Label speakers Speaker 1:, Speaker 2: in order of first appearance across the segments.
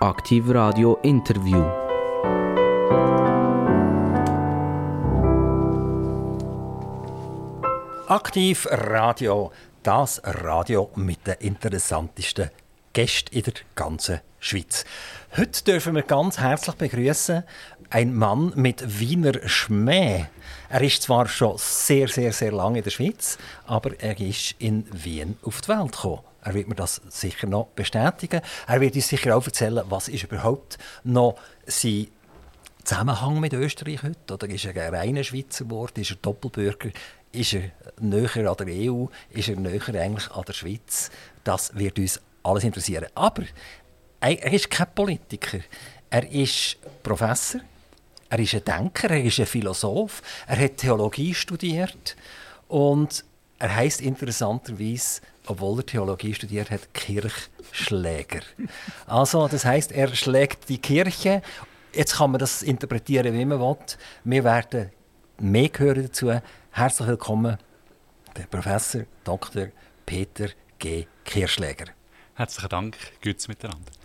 Speaker 1: Aktiv Radio Interview.
Speaker 2: Aktiv Radio, das Radio mit den interessantesten Gästen in der ganzen Schweiz. Heute dürfen wir ganz herzlich begrüßen einen Mann mit Wiener Schmäh. Er ist zwar schon sehr, sehr, sehr lange in der Schweiz, aber er ist in Wien auf die Welt gekommen. Er wird mir das sicher noch bestätigen. Er wird uns sicher auch erzählen, was ist überhaupt noch sein Zusammenhang mit Österreich heute? Oder ist er ein reiner Schweizer geworden? Ist er Doppelbürger? Ist er näher an der EU? Ist er näher eigentlich an der Schweiz? Das wird uns alles interessieren. Aber er ist kein Politiker. Er ist Professor. Er ist ein Denker. Er ist ein Philosoph. Er hat Theologie studiert. Und er heißt interessanterweise obwohl er Theologie studiert hat, Kirchschläger. Also, das heißt, er schlägt die Kirche. Jetzt kann man das interpretieren, wie man will. Wir werden mehr hören dazu. Herzlich willkommen, der Professor Dr. Peter G. Kirchschläger.
Speaker 3: Herzlichen Dank, Gütz miteinander.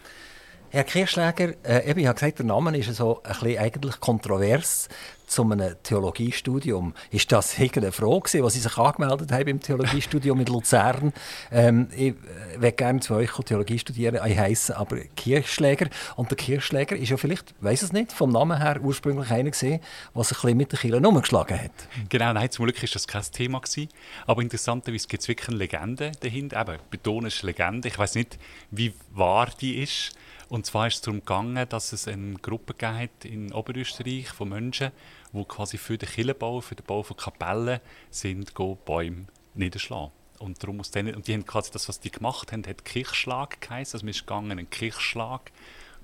Speaker 2: Herr Kirchschläger, äh, eben, ich habe gesagt, der Name ist so ein bisschen eigentlich kontrovers zu einem Theologiestudium. Ist das irgendeine Frage, die Sie sich angemeldet haben im Theologiestudium in Luzern? Ähm, ich würde gerne zu euch Theologie studieren. Ich heiße aber Kirchschläger. Und der Kirchschläger ist ja vielleicht, weiß es nicht, vom Namen her ursprünglich einer der sich ein bisschen mit der Kirche umgeschlagen hat.
Speaker 3: Genau, nein, zum Glück war das kein Thema gewesen. Aber interessanterweise gibt es wirklich eine Legende dahinter. Eben, betone ist Legende. Ich weiß nicht, wie wahr die ist. Und zwar ist es darum gegangen, dass es eine Gruppe hat in Oberösterreich von Menschen, die quasi für den Kirchenbau, für den Bau von Kapellen sind, Bäume niederschlagen. Und, darum aus denen, und die haben quasi das, was die gemacht haben, hat Kirchschlag geheißen. Also man ist gegangen, einen Kirchschlag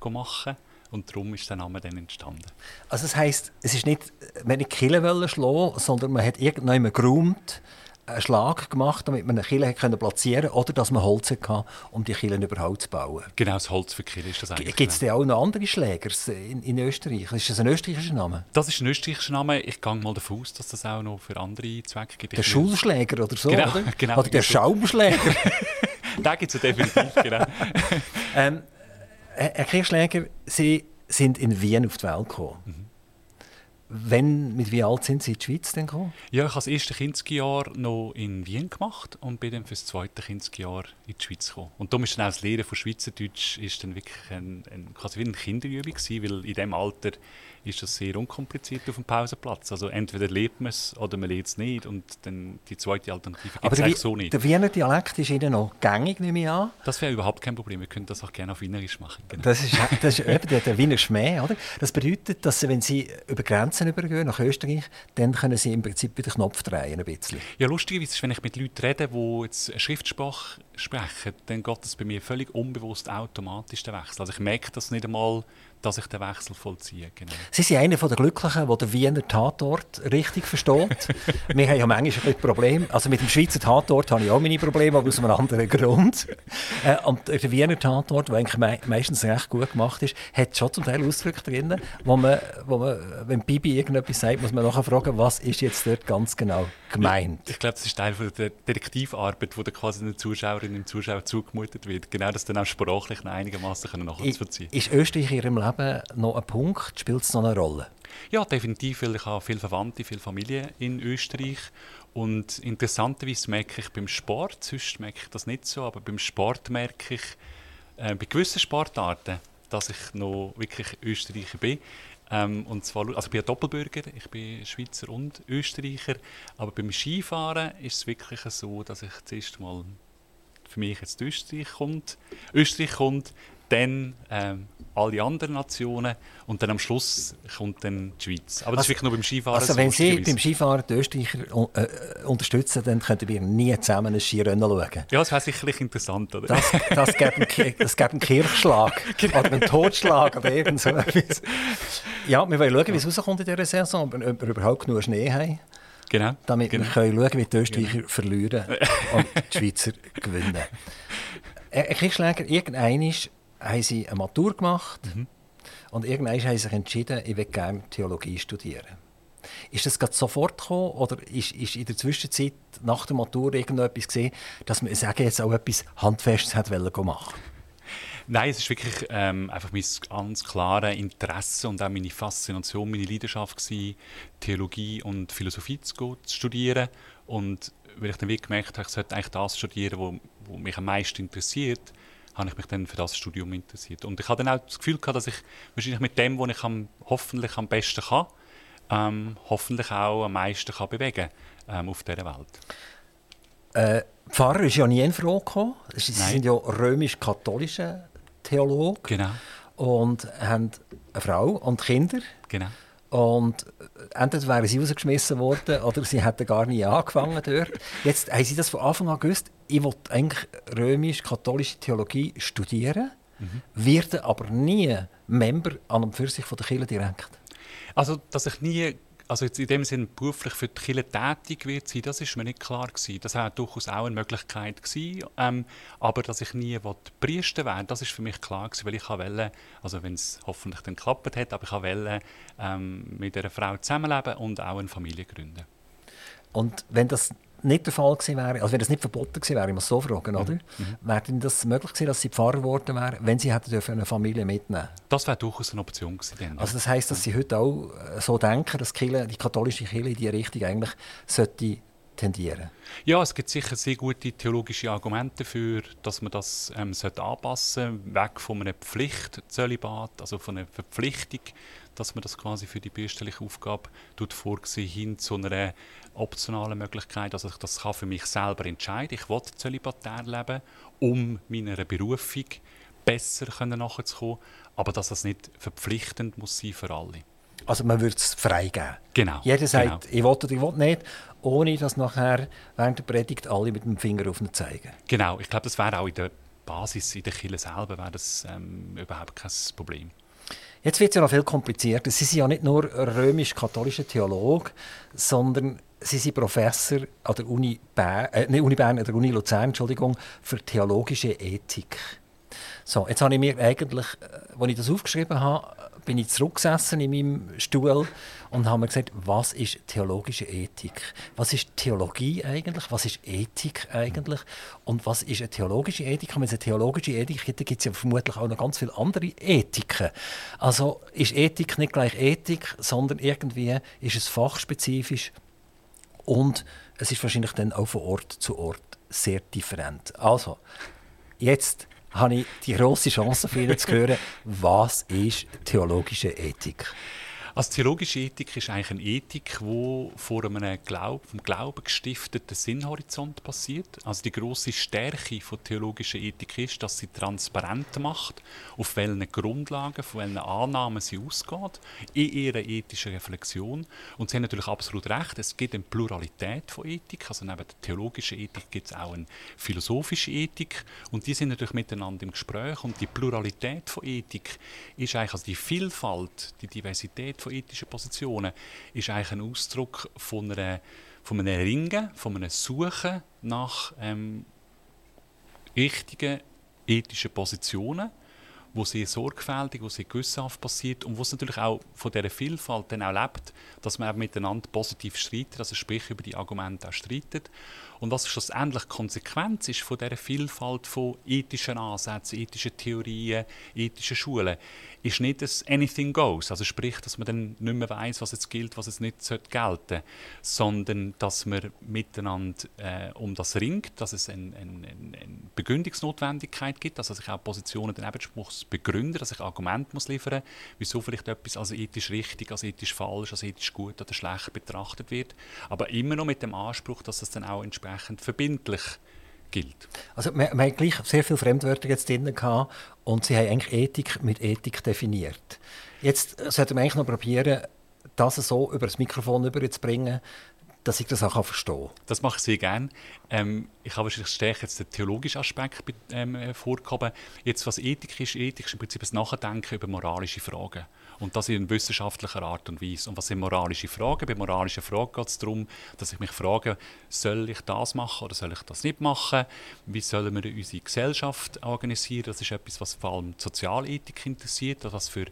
Speaker 3: machen. Und darum ist der Name dann entstanden.
Speaker 2: Also das heisst, es ist nicht, man nicht Kirche schlagen, sondern man hat irgendjemanden geräumt, einen Schlag gemacht, damit man eine Kille platzieren konnte oder dass man Holz hatte, um die Kille überhaupt zu bauen.
Speaker 3: Genau, das Holz für Kille ist das
Speaker 2: eigentlich. Gibt es denn auch noch andere Schläger in, in, Österreich? Ist das ein österreichischer Name?
Speaker 3: Das ist ein österreichischer Name. Ich gehe mal davon aus, dass das auch noch für andere Zwecke gibt.
Speaker 2: Der Schulschläger oder so,
Speaker 3: genau,
Speaker 2: oder?
Speaker 3: Genau,
Speaker 2: oder der Schaumschläger.
Speaker 3: da gibt es definitiv, genau.
Speaker 2: ähm, Herr Kirchschläger, Sie sind in Wien auf die Welt gekommen. Mhm. Wenn, mit wie alt sind Sie in die Schweiz denn gekommen?
Speaker 3: Ja, ich habe das erste Kindesjahr noch in Wien gemacht und bin dann für das zweite Kindesjahr in die Schweiz gekommen. Und darum ist dann auch das Lehren von Schweizerdeutsch ist dann wirklich ein, ein, quasi wie eine Kinderübung gewesen, weil in diesem Alter ist das sehr unkompliziert auf dem Pausenplatz. Also entweder lebt man es oder man lebt es nicht und dann die zweite Alternative gibt es eigentlich so nicht.
Speaker 2: Der Wiener Dialekt ist Ihnen noch gängig, nehme ich an?
Speaker 3: Das wäre überhaupt kein Problem. Wir können das auch gerne auf Wienerisch machen.
Speaker 2: Genau. Das ist, das ist eben der, der Wiener Schmäh, oder? Das bedeutet, dass Sie, wenn Sie über Grenzen übergehen, nach Österreich, dann können Sie im Prinzip wieder Knopf drehen, ein bisschen.
Speaker 3: Ja, lustigerweise ist, wenn ich mit Leuten rede, die jetzt eine Schriftsprache sprechen, dann geht das bei mir völlig unbewusst automatisch, der Wechsel. Also ich merke das nicht einmal dass ich den Wechsel vollziehe. Genau.
Speaker 2: Sie sind einer der Glücklichen, der den Wiener Tatort richtig versteht. Wir haben ja manchmal ein Problem. Also mit dem Schweizer Tatort habe ich auch meine Probleme, aber aus einem anderen Grund. Äh, und der Wiener Tatort, der eigentlich me meistens recht gut gemacht ist, hat schon zum Teil Ausdrücke drin, wo man, wo man wenn Bibi irgendetwas sagt, muss man nachher fragen, was ist jetzt dort ganz genau gemeint.
Speaker 3: Ich, ich glaube, das ist Teil von der Detektivarbeit, die quasi den Zuschauerinnen und Zuschauern zugemutet wird. Genau, das dann auch sprachlich einigermaßen nachvollziehen können.
Speaker 2: Ist Österreich in Ihrem Leben Leben noch ein Punkt? Spielt es noch eine Rolle?
Speaker 3: Ja, definitiv, weil ich habe viele Verwandte, viele Familie in Österreich. Und interessanterweise merke ich beim Sport, sonst merke ich das nicht so, aber beim Sport merke ich äh, bei gewissen Sportarten, dass ich noch wirklich Österreicher bin. Ähm, und zwar, also ich bin ein Doppelbürger, ich bin Schweizer und Österreicher, aber beim Skifahren ist es wirklich so, dass ich zuerst mal für mich jetzt Österreich kommt, Österreich kommt, dann ähm, alle anderen Nationen und dann am Schluss kommt dann die Schweiz. Aber das also, ist wirklich nur beim Skifahren.
Speaker 2: Also wenn Sie beim Skifahren die Österreicher äh, unterstützen, dann könnten wir nie zusammen ein Skirennen schauen.
Speaker 3: Ja, das wäre sicherlich interessant, oder?
Speaker 2: Das, das gäbe einen, das gäbe einen Kirchschlag genau. oder einen Totschlag oder irgend so etwas. Ja, wir wollen schauen, wie es rauskommt in dieser Saison, ob wir überhaupt genug Schnee haben.
Speaker 3: Genau.
Speaker 2: Damit
Speaker 3: genau.
Speaker 2: wir können schauen wie die Österreicher genau. verlieren und die Schweizer gewinnen. Herr Kirchschläger, irgendein haben sie eine Matur gemacht mhm. und irgendwann haben sie sich entschieden, ich will gerne Theologie studieren. Ist das gerade sofort gekommen oder ist, ist in der Zwischenzeit nach der Matur irgendetwas gesehen, dass man sagen jetzt auch etwas Handfestes hat machen
Speaker 3: Nein, es ist wirklich ähm, einfach mein ganz klare Interesse und auch meine Faszination, meine Leidenschaft gewesen, Theologie und Philosophie zu, zu studieren. Und weil ich dann wirklich gemerkt habe, ich sollte eigentlich das studieren, was mich am meisten interessiert, habe ich mich dann für das Studium interessiert. Und ich habe dann auch das Gefühl gehabt, dass ich wahrscheinlich mit dem, was ich am, hoffentlich am besten kann, ähm, hoffentlich auch am meisten kann bewegen ähm, auf dieser Welt.
Speaker 2: Äh, Pfarrer ist ja nie in Frage gekommen. Sie Nein. sind ja römisch-katholische Theologe.
Speaker 3: Genau.
Speaker 2: Und haben eine Frau und Kinder.
Speaker 3: Genau.
Speaker 2: Und entweder wären sie rausgeschmissen worden oder sie hätten gar nie angefangen dort. Jetzt haben sie das von Anfang an gewusst. Ich wollte eigentlich römisch-katholische Theologie studieren, mhm. werde aber nie Member an und für sich von der Kirche direkt.
Speaker 3: Also, dass ich nie also jetzt in dem Sinne beruflich für die Kirche tätig wird sein, das ist mir nicht klar gewesen. Das war durchaus auch eine Möglichkeit gewesen, ähm, aber dass ich nie Priester werden das ist für mich klar gewesen, weil ich wollte, also wenn es hoffentlich dann geklappt hat, aber ich wollte ähm, mit einer Frau zusammenleben und auch eine Familie gründen.
Speaker 2: Und wenn das nicht der Fall gewesen wäre, also wenn das nicht verboten gewesen wäre, ich muss so fragen, oder? Mhm. mhm. Wäre denn das möglich gewesen, dass sie Pfarrer geworden wäre, wenn sie hätte dürfen eine Familie mitnehmen
Speaker 3: Das wäre durchaus eine Option gewesen. Dann,
Speaker 2: Also das heisst, dass sie heute auch äh, so denken, dass die, Kirche, die katholische Kirche in diese Richtung eigentlich sollte tendieren
Speaker 3: Ja, es gibt sicher sehr gute theologische Argumente dafür, dass man das ähm, anpassen sollte, weg von einer Pflichtzölibat, also von einer Verpflichtung, dass man das quasi für die bürgerliche Aufgabe vorsehen hin zu einer optionalen Möglichkeit, dass ich das kann für mich selber entscheiden Ich will zölibatär leben, um meiner Berufung besser nachzukommen, aber dass das nicht verpflichtend muss sein für alle.
Speaker 2: Also man würde es freigeben.
Speaker 3: Genau.
Speaker 2: Jeder sagt, genau. ich will oder ich will nicht, ohne dass nachher während der Predigt alle mit dem Finger auf ihn zeigen.
Speaker 3: Genau, ich glaube, das wäre auch in der Basis, in der Kirche selber, wäre das ähm, überhaupt kein Problem.
Speaker 2: Jetzt wird es ja noch viel komplizierter. Sie sind ja nicht nur römisch-katholischer Theologe, sondern Sie sind Professor an der Uni Bern, äh, Uni Bern, an der Uni Luzern, Entschuldigung, für theologische Ethik. So, jetzt habe ich mir eigentlich, äh, als ich das aufgeschrieben habe, bin ich zurückgesessen in meinem Stuhl und habe mir gesagt, was ist theologische Ethik? Was ist Theologie eigentlich? Was ist Ethik eigentlich? Und was ist eine theologische Ethik? Wenn es eine theologische Ethik gibt, gibt es ja vermutlich auch noch ganz viele andere Ethiken. Also ist Ethik nicht gleich Ethik, sondern irgendwie ist es fachspezifisch und es ist wahrscheinlich dann auch von Ort zu Ort sehr different. Also, jetzt habe ich die große Chance für Ihnen zu hören, was ist theologische Ethik?
Speaker 3: Also theologische Ethik ist eigentlich eine Ethik, die vor einem Glaub, vom Glauben gestifteten Sinnhorizont passiert. Also die große Stärke von theologischer Ethik ist, dass sie transparent macht, auf welchen Grundlagen, von welchen Annahmen sie ausgeht, in ihrer ethischen Reflexion. Und sie haben natürlich absolut recht, es gibt eine Pluralität von Ethik. Also neben der theologischen Ethik gibt es auch eine philosophische Ethik. Und die sind natürlich miteinander im Gespräch. Und die Pluralität von Ethik ist eigentlich also die Vielfalt, die Diversität von von ethischen Positionen ist eigentlich ein Ausdruck von, einer, von einem Ringen, von einem Suchen nach ähm, richtigen ethischen Positionen, wo sehr sorgfältig, wo sehr gewissenhaft passiert und wo es natürlich auch von dieser Vielfalt dann auch lebt, dass man eben miteinander positiv streitet, also sprich über die Argumente auch streitet. Und was schlussendlich Konsequenz ist von dieser Vielfalt von ethischen Ansätzen, ethischen Theorien, ethischen Schulen, ist nicht das Anything Goes, also sprich, dass man dann nicht mehr weiß, was jetzt gilt, was jetzt nicht gelten sollte, sondern dass man miteinander äh, um das ringt, dass es eine ein, ein Begründungsnotwendigkeit gibt, dass ich auch Positionen dann eben muss begründen, dass ich Argumente muss liefern, wieso vielleicht etwas als ethisch richtig, als ethisch falsch, als ethisch gut oder schlecht betrachtet wird, aber immer noch mit dem Anspruch, dass es dann auch entsprechend verbindlich gilt.
Speaker 2: Also wir, wir haben gleich sehr viele Fremdwörter jetzt drin gehabt und Sie haben eigentlich Ethik mit Ethik definiert. Jetzt sollten wir eigentlich noch probieren, das so über das Mikrofon überzubringen, dass ich das auch verstehen kann.
Speaker 3: Das mache ich sehr gerne. Ähm, ich habe wahrscheinlich stärker jetzt den theologischen Aspekt ähm, hervorgehoben. Jetzt, was Ethik ist, Ethik ist im Prinzip das Nachdenken über moralische Fragen. Und das in wissenschaftlicher Art und Weise. Und was sind moralische Fragen? Bei moralischen Fragen geht es darum, dass ich mich frage, soll ich das machen oder soll ich das nicht machen? Wie sollen wir unsere Gesellschaft organisieren? Das ist etwas, was vor allem Sozialethik interessiert. Was für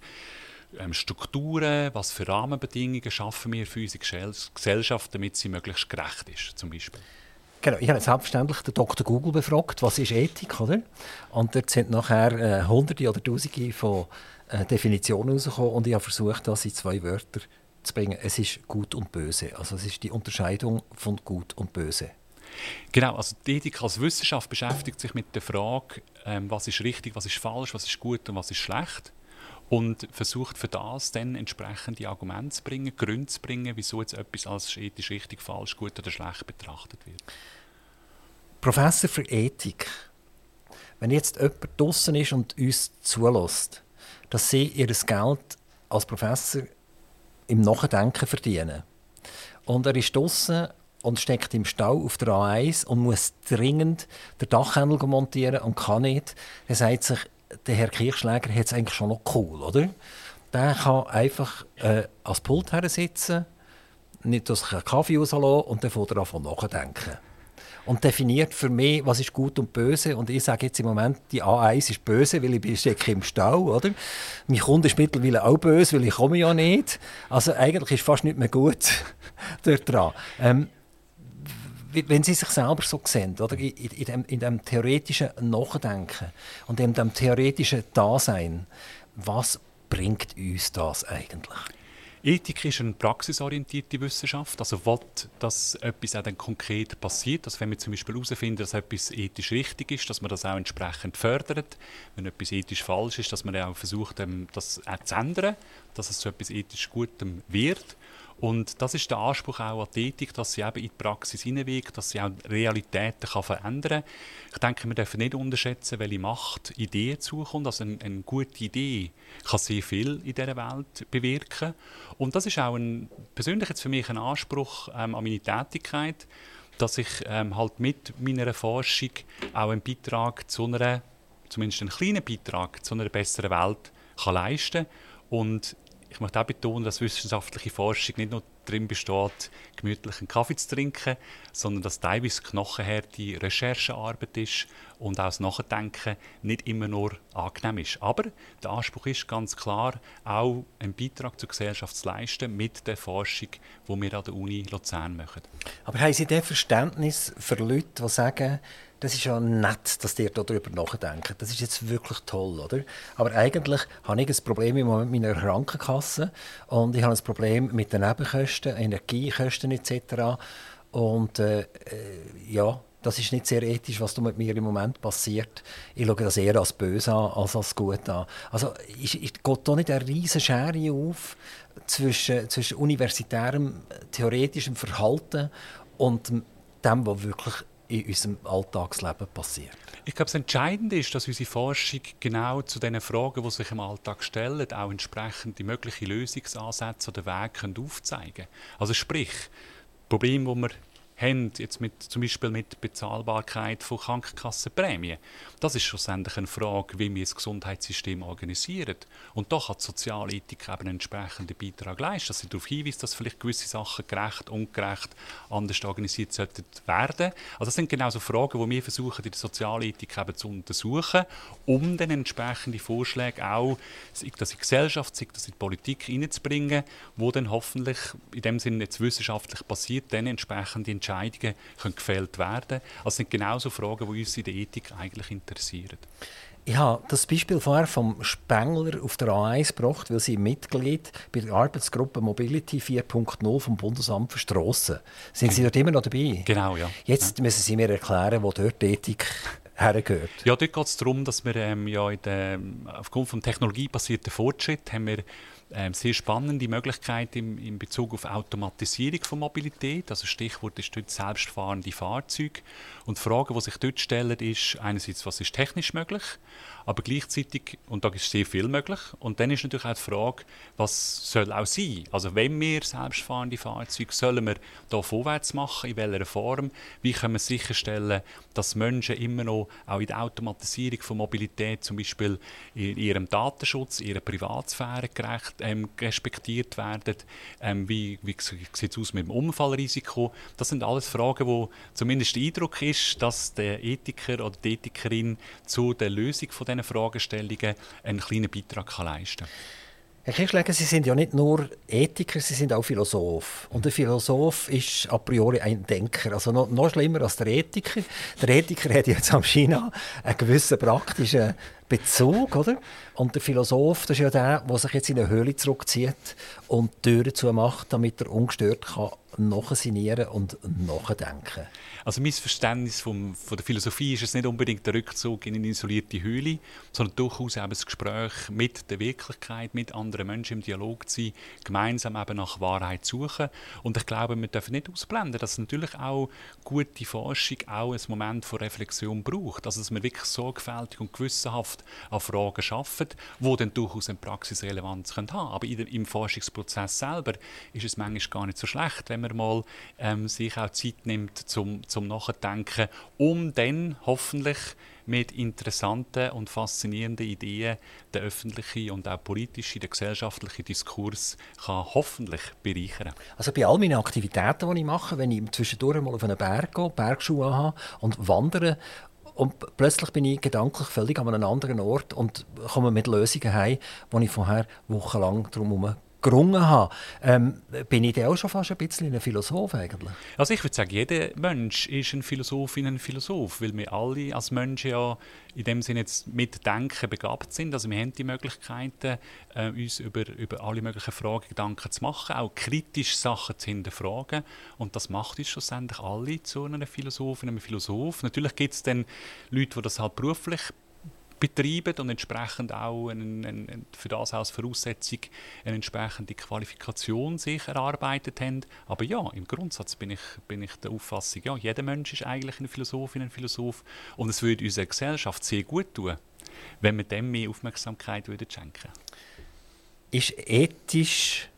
Speaker 3: Strukturen, was für Rahmenbedingungen schaffen wir für unsere Gesellschaft, damit sie möglichst gerecht ist, zum Beispiel.
Speaker 2: Genau, ich habe selbstverständlich den Dr. Google befragt, was ist Ethik, oder? Und dort sind nachher äh, hunderte oder tausende von äh, Definitionen rausgekommen und ich habe versucht, das in zwei Wörter zu bringen. Es ist Gut und Böse. Also es ist die Unterscheidung von Gut und Böse.
Speaker 3: Genau, also die Ethik als Wissenschaft beschäftigt sich mit der Frage, ähm, was ist richtig, was ist falsch, was ist gut und was ist schlecht und versucht für das dann entsprechende Argumente zu bringen, Gründe zu bringen, wieso jetzt etwas als ethisch richtig, falsch, gut oder schlecht betrachtet wird.
Speaker 2: Professor für Ethik, wenn jetzt jemand draußen ist und uns zulässt, dass sie ihr Geld als Professor im Nachdenken verdienen und er ist draußen und steckt im Stau auf der A1 und muss dringend den Dachhandel montieren und kann nicht, dann sagt sich, der Herr Kirchschläger hat es eigentlich schon noch cool, oder? Der kann einfach äh, als Pult sitzen, nicht dass sich einen Kaffee rauslassen und dann fängt er an nachdenken. Und definiert für mich, was ist gut und böse. Und ich sage jetzt im Moment, die A1 ist böse, weil ich stecke im Stau, oder? Mein Kunde ist mittlerweile auch böse, weil ich komme ja nicht. Also eigentlich ist fast nicht mehr gut dort dran. Ähm, wenn Sie sich selber so sehen, oder? In, in, dem, in dem theoretischen Nachdenken und in dem theoretischen Dasein, was bringt uns das eigentlich?
Speaker 3: Ethik ist eine praxisorientierte Wissenschaft, also will, dass etwas auch dann konkret passiert. Also wenn wir zum Beispiel herausfinden, dass etwas ethisch richtig ist, dass man das auch entsprechend fördert. Wenn etwas ethisch falsch ist, dass man auch versucht, ähm, das auch zu ändern, dass es zu etwas ethisch Gutem wird. Und das ist der Anspruch auch an die Ethik, dass sie eben in die Praxis hineinwirkt, dass sie auch Realitäten kann verändern kann. Ich denke, wir dürfen nicht unterschätzen, welche Macht Ideen zukommt. Also eine, eine, gute Idee kann sehr viel in dieser Welt bewirken. Und das ist auch ein, persönlich jetzt für mich ein Anspruch ähm, an meine Tätigkeit, dass ich ähm, halt mit meiner Forschung auch einen Beitrag zu einer, zumindest einen kleinen Beitrag zu einer besseren Welt kann leisten kann ich möchte auch betonen, dass wissenschaftliche Forschung nicht nur darin besteht, gemütlich einen Kaffee zu trinken, sondern dass teilweise knochenharte Recherchearbeit ist und auch das Nachdenken nicht immer nur angenehm ist. Aber der Anspruch ist ganz klar, auch einen Beitrag zur Gesellschaft zu leisten mit der Forschung, die wir an der Uni Luzern machen.
Speaker 2: Aber haben Sie denn Verständnis für Leute, die sagen, das ist ja nett, dass ihr darüber nachdenkt. Das ist jetzt wirklich toll, oder? Aber eigentlich habe ich ein Problem im Moment mit meiner Krankenkasse und ich habe ein Problem mit den Nebenkosten, Energiekosten etc. Und äh, äh, ja, das ist nicht sehr ethisch, was mit mir im Moment passiert. Ich schaue das eher als böse an, als als gut an. Also ich, ich geht da nicht eine riesige Schere auf zwischen, zwischen universitärem, theoretischem Verhalten und dem, was wirklich in unserem Alltagsleben passiert.
Speaker 3: Ich glaube, das Entscheidende ist, dass unsere Forschung genau zu den Fragen, die sich im Alltag stellen, auch entsprechend die möglichen Lösungsansätze oder Wege aufzeigen können. Also sprich, Probleme, die wir haben, jetzt mit, zum Beispiel mit Bezahlbarkeit von Krankenkassenprämien. Das ist schlussendlich eine Frage, wie wir das Gesundheitssystem organisieren. Und da kann die Sozialethik eben einen entsprechenden Beitrag leisten, dass sie darauf hinweist, dass vielleicht gewisse Sachen gerecht, ungerecht, anders organisiert sollten werden. Also das sind genau so Fragen, die wir versuchen, in der Sozialethik eben zu untersuchen, um dann entsprechende Vorschläge auch, sei das in die Gesellschaft, sei das in die Politik hineinzubringen, wo dann hoffentlich in dem Sinne jetzt wissenschaftlich passiert, dann entsprechende Entscheidungen können gefällt werden. Also sind genauso Fragen, die uns in der Ethik eigentlich interessieren.
Speaker 2: Ich habe das Beispiel vorher vom Spengler auf der A1 gebracht, weil Sie Mitglied bei der Arbeitsgruppe Mobility 4.0 vom Bundesamt für Strassen. Sind Sie dort immer noch dabei?
Speaker 3: Genau, ja.
Speaker 2: Jetzt müssen Sie mir erklären, wo dort die Ethik hergehört.
Speaker 3: Ja, dort geht es darum, dass wir ähm, ja der, aufgrund von technologiebasierten Fortschritt haben wir ähm, sehr spannende Möglichkeit im, in Bezug auf Automatisierung von Mobilität. Also Stichwort ist dort selbstfahrende Fahrzeuge. Und die Frage, die sich dort stellt, ist einerseits, was ist technisch möglich, aber gleichzeitig, und da ist sehr viel möglich, und dann ist natürlich auch die Frage, was soll auch sein? Also wenn wir selbstfahrende Fahrzeuge, sollen wir da vorwärts machen, in welcher Form? Wie können wir sicherstellen, dass Menschen immer noch auch in der Automatisierung von Mobilität zum Beispiel in ihrem Datenschutz, ihrer Privatsphäre gerecht, ähm, respektiert werden? Ähm, wie wie sieht es aus mit dem Unfallrisiko? Das sind alles Fragen, wo zumindest der Eindruck ist, dass der Ethiker oder die Ethikerin zu der Lösung von diesen Fragestellungen einen kleinen Beitrag kann leisten kann.
Speaker 2: Herr Kirschläger, Sie sind ja nicht nur Ethiker, Sie sind auch Philosoph. Und ein Philosoph ist a priori ein Denker. Also noch, noch schlimmer als der Ethiker. Der Ethiker hat jetzt am China einen gewissen praktischen Bezug, oder? Und der Philosoph, das ist ja der, der sich jetzt in eine Höhle zurückzieht und Türen zumacht, damit er ungestört kann nachsinieren und nachdenken.
Speaker 3: Also mein Verständnis vom, von der Philosophie ist es nicht unbedingt der Rückzug in eine isolierte Höhle, sondern durchaus eben das Gespräch mit der Wirklichkeit, mit anderen Menschen im Dialog zu sein, gemeinsam eben nach Wahrheit zu suchen. Und ich glaube, wir dürfen nicht ausblenden, dass natürlich auch gute Forschung auch ein Moment von Reflexion braucht. Also dass man wirklich sorgfältig und gewissenhaft an Fragen schafft, die dann durchaus eine Praxisrelevanz haben können. Aber im Forschungsprozess selber ist es manchmal gar nicht so schlecht, wenn man mal ähm, sich auch Zeit nimmt zum, zum Nachdenken, um dann hoffentlich mit interessanten und faszinierenden Ideen den öffentlichen und auch politischen, den gesellschaftlichen Diskurs kann hoffentlich bereichern.
Speaker 2: Also bei all meinen Aktivitäten, die ich mache, wenn ich zwischendurch mal auf einen Berg gehe, Bergschuhe habe und wandere und plötzlich bin ich gedanklich völlig an einem anderen Ort und komme mit Lösungen heim, die ich vorher wochenlang drum herum gerungen habe. Ähm, bin ich auch schon fast ein bisschen ein Philosoph eigentlich?
Speaker 3: Also ich würde sagen, jeder Mensch ist ein Philosophin, ein Philosoph, weil wir alle als Menschen ja in dem Sinne jetzt mit Denken begabt sind. Also wir haben die Möglichkeiten, äh, uns über, über alle möglichen Fragen Gedanken zu machen, auch kritisch Sachen zu hinterfragen. Und das macht uns schlussendlich alle zu einer Philosophin, einem Philosoph. Natürlich gibt es dann Leute, die das halt beruflich betreiben und entsprechend auch einen, einen, für das als Voraussetzung eine entsprechende Qualifikation sich erarbeitet haben. Aber ja, im Grundsatz bin ich, bin ich der Auffassung, ja, jeder Mensch ist eigentlich eine Philosophin, ein Philosoph und es würde unserer Gesellschaft sehr gut tun, wenn wir dem mehr Aufmerksamkeit würden schenken
Speaker 2: Ist ethisch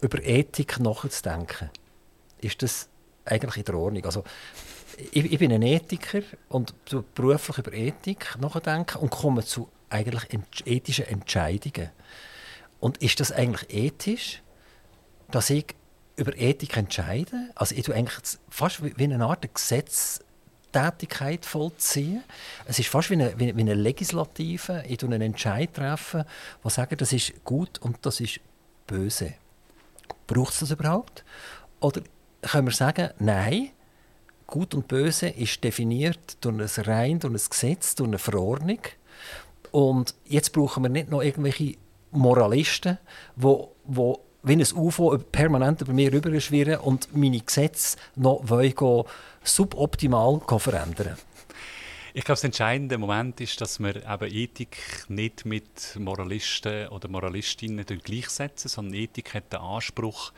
Speaker 2: über Ethik nachzudenken, ist das eigentlich in der Ordnung? Also ich, ich, bin ein Ethiker und beruflich über Ethik nachdenken und komme zu eigentlich ethischen Entscheidungen. Und ist das eigentlich ethisch, dass ich über Ethik entscheide? Also ich tue eigentlich fast wie eine Art Gesetztätigkeit vollziehen. Es ist fast wie eine, wie eine Legislative. Ich tue einen Entscheid treffen, der sagt, das ist gut und das ist böse. Braucht es das überhaupt? Oder können wir sagen, nein, Gut und Böse ist definiert durch ein Rein, durch ein Gesetz, durch eine Verordnung. Und jetzt brauchen wir nicht noch irgendwelche Moralisten, wo, wo wie ein UFO permanent über mir rüberschwirren und meine Gesetze noch wollen suboptimal verändern
Speaker 3: ich glaube, das entscheidende Moment ist, dass wir eben Ethik nicht mit Moralisten oder Moralistinnen gleichsetzen, sondern Ethik hat den Anspruch,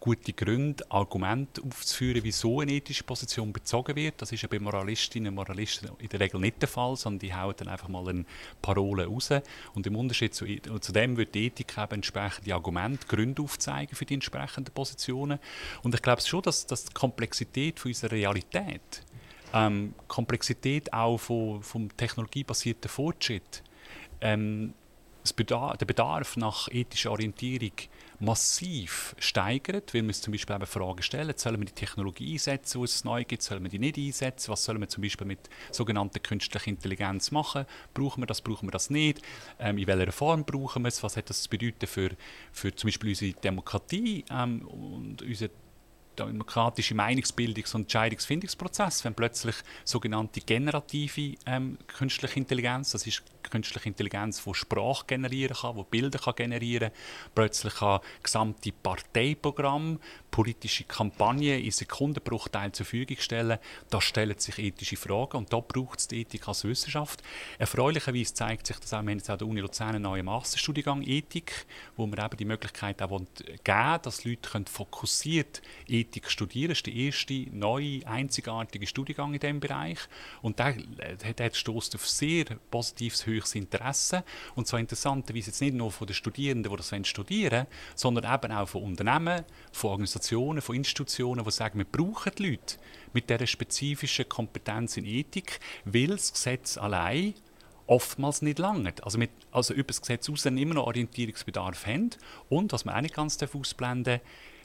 Speaker 3: gute Gründe, Argumente aufzuführen, wieso eine ethische Position bezogen wird. Das ist ja bei Moralistinnen und Moralisten in der Regel nicht der Fall, sondern die hauen dann einfach mal eine Parole raus. Und im Unterschied zu, zu dem wird die Ethik eben entsprechende Argumente, Gründe aufzeigen für die entsprechenden Positionen. Und ich glaube schon, dass, dass die Komplexität von unserer Realität, ähm, Komplexität auch von, vom technologiebasierten Fortschritt, ähm, Bedarf, der Bedarf nach ethischer Orientierung massiv steigert, weil wir uns zum Beispiel eben Fragen stellen, sollen wir die Technologie einsetzen, die es neu gibt, sollen wir die nicht einsetzen, was sollen wir zum Beispiel mit sogenannter künstlicher Intelligenz machen, brauchen wir das, brauchen wir das nicht, ähm, in welcher Form brauchen wir es, was hat das zu bedeuten für, für zum Beispiel unsere Demokratie ähm, und unsere demokratische Meinungsbildungs- und Entscheidungsfindungsprozess, wenn plötzlich sogenannte generative ähm, künstliche Intelligenz, das ist künstliche Intelligenz, die Sprache generieren kann, die Bilder kann generieren kann, plötzlich kann gesamte Parteiprogramme, politische Kampagnen in Sekundenbruchteilen zur Verfügung stellen. Da stellen sich ethische Fragen und da braucht es die Ethik als Wissenschaft. Erfreulicherweise zeigt sich das auch, wir haben jetzt auch der Uni Luzern einen neuen Masterstudiengang Ethik, wo wir eben die Möglichkeit auch geben dass Leute können fokussiert Ethik studieren können. Das ist der erste neue, einzigartige Studiengang in diesem Bereich und der, der stößt auf sehr positives höchstes Interesse. Und zwar interessanterweise jetzt nicht nur von den Studierenden, die das studieren wollen, sondern eben auch von Unternehmen, von Organisationen, von Institutionen, die sagen, wir brauchen die Leute mit dieser spezifischen Kompetenz in Ethik, weil das Gesetz allein oftmals nicht lange. Also, also über das Gesetz hinaus immer noch Orientierungsbedarf haben und, was man auch nicht ganz ausblenden darf,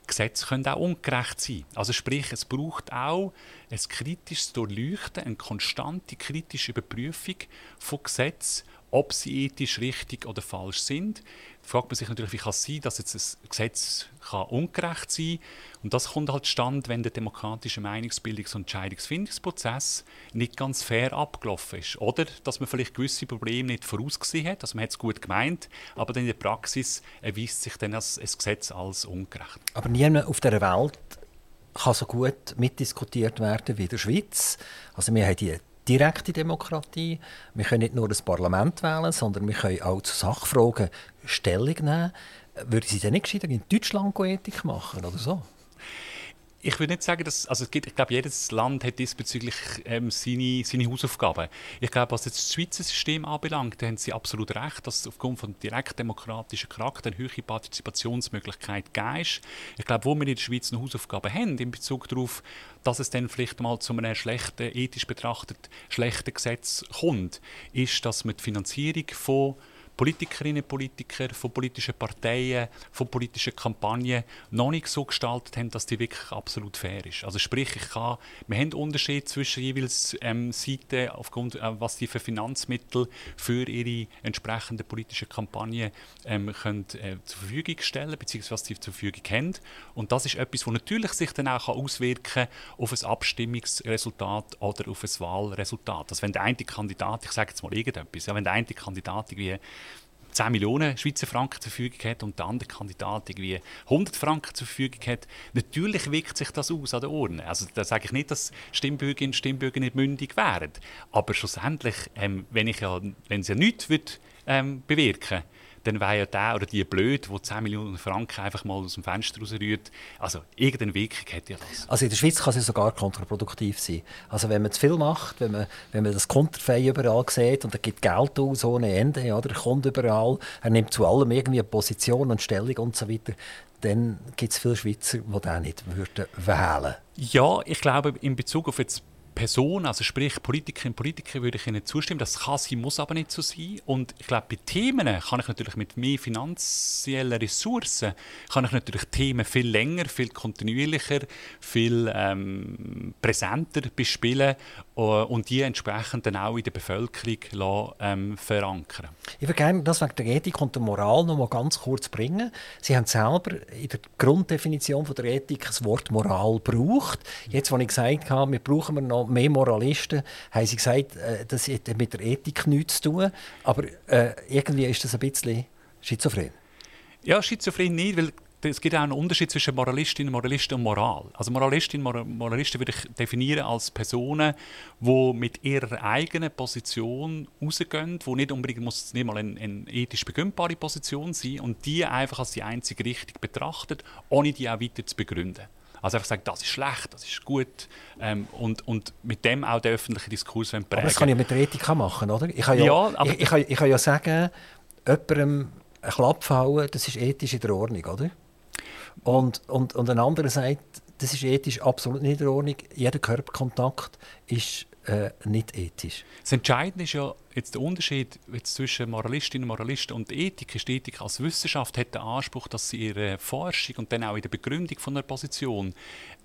Speaker 3: Gesetze können auch ungerecht sein. Also sprich, es braucht auch ein kritisches Durchleuchten, eine konstante kritische Überprüfung von Gesetzen ob sie ethisch richtig oder falsch sind. Fragt man sich natürlich, wie kann es sein, dass jetzt ein Gesetz kann ungerecht sein kann. Und das kommt halt stand, wenn der demokratische Meinungsbildungs- und Entscheidungsfindungsprozess nicht ganz fair abgelaufen ist. Oder dass man vielleicht gewisse Probleme nicht vorausgesehen hat, also man hat es gut gemeint, aber dann in der Praxis erweist sich dann das Gesetz als ungerecht.
Speaker 2: Aber niemand auf der Welt kann so gut mitdiskutiert werden wie in der Schweiz. Also wir haben die direkte Demokratie. Wir können nicht nur das Parlament wählen, sondern wir können auch zu Sachfragen Stellung nehmen. Würden Sie denn nicht gescheiter in Deutschland Ethik machen oder so?
Speaker 3: Ich würde nicht sagen, dass, also es gibt, ich glaube, jedes Land hat diesbezüglich ähm, seine, seine Hausaufgaben. Ich glaube, was jetzt das Schweizer System anbelangt, da haben Sie absolut recht, dass es aufgrund von direktdemokratischen Charakter eine höhere Partizipationsmöglichkeit gegeben ist. Ich glaube, wo wir in der Schweiz eine Hausaufgabe haben, in Bezug darauf, dass es dann vielleicht mal zu einem schlechten, ethisch betrachtet schlechten Gesetz kommt, ist, dass man die Finanzierung von Politikerinnen und Politiker von politischen Parteien, von politischen Kampagnen noch nicht so gestaltet haben, dass die wirklich absolut fair ist. Also sprich, ich kann, wir haben Unterschiede zwischen jeweils ähm, Seiten, aufgrund, äh, was die für Finanzmittel für ihre entsprechenden politischen Kampagnen ähm, können, äh, zur Verfügung stellen, beziehungsweise was sie zur Verfügung haben. Und das ist etwas, was natürlich sich dann auch auswirken kann auf ein Abstimmungsresultat oder auf ein Wahlresultat. Also wenn der eine Kandidat, ich sage jetzt mal irgendetwas, ja, wenn der eine Kandidat irgendwie 10 Millionen Schweizer Franken zur Verfügung hat und der andere Kandidat irgendwie 100 Franken zur Verfügung hat, natürlich wirkt sich das aus an der Urne. Also da sage ich nicht, dass Stimmbürgerinnen und Stimmbürger nicht mündig wären, aber schlussendlich, ähm, wenn, ich ja, wenn es ja nichts wird, ähm, bewirken dann wäre ja der oder die blöd, der 10 Millionen Franken einfach mal aus dem Fenster rausrührt. Also irgendeine Wirkung hat ja das.
Speaker 2: Also in der Schweiz kann es sogar kontraproduktiv sein. Also wenn man zu viel macht, wenn man, wenn man das Konterfei überall sieht und er gibt Geld aus ohne Ende, oder? er kommt überall, er nimmt zu allem irgendwie eine Position und Stellung und so weiter, dann gibt es viele Schweizer, die das nicht würden wählen
Speaker 3: Ja, ich glaube, in Bezug auf jetzt Person, also sprich Politikerinnen und Politiker, würde ich Ihnen zustimmen. Das kann sein, muss aber nicht so sein. Und ich glaube, bei Themen kann ich natürlich mit mehr finanziellen Ressourcen, kann ich natürlich Themen viel länger, viel kontinuierlicher, viel ähm, präsenter bespielen und die entsprechend dann auch in der Bevölkerung lassen, ähm, verankern.
Speaker 2: Ich würde gerne das wegen der Ethik und der Moral noch mal ganz kurz bringen. Sie haben selber in der Grunddefinition von der Ethik das Wort Moral gebraucht. Jetzt, als ich gesagt habe, wir brauchen wir noch mehr Moralisten, haben Sie gesagt, äh, das hat mit der Ethik nichts zu tun. Aber äh, irgendwie ist das ein bisschen schizophren.
Speaker 3: Ja, schizophren nicht, weil es gibt auch einen Unterschied zwischen Moralistinnen, Moralisten und Moral. Also Moralistinnen und Moralisten würde ich definieren als Personen, die mit ihrer eigenen Position rausgehen, die nicht unbedingt muss nicht mal eine, eine ethisch begründbare Position sein und die einfach als die einzige Richtung betrachtet, ohne die auch weiter zu begründen. Also einfach sagen, das ist schlecht, das ist gut ähm, und, und mit dem auch den öffentlichen Diskurs prägen. Aber
Speaker 2: das kann ich mit der Ethik machen, oder? Ich kann ja, ja aber ich, ich, kann, ich kann ja sagen, jemandem einen Klapp fallen, das ist ethisch in der Ordnung, oder? Und, und, und ein anderer sagt, das ist ethisch absolut nicht in Ordnung. Jeder Körperkontakt ist äh, nicht ethisch.
Speaker 3: Das Entscheidende ist ja jetzt der Unterschied jetzt zwischen Moralistinnen und Moralisten und Ethik. Ist die Ethik als Wissenschaft hat den Anspruch, dass sie ihre Forschung und dann auch in der Begründung von einer Position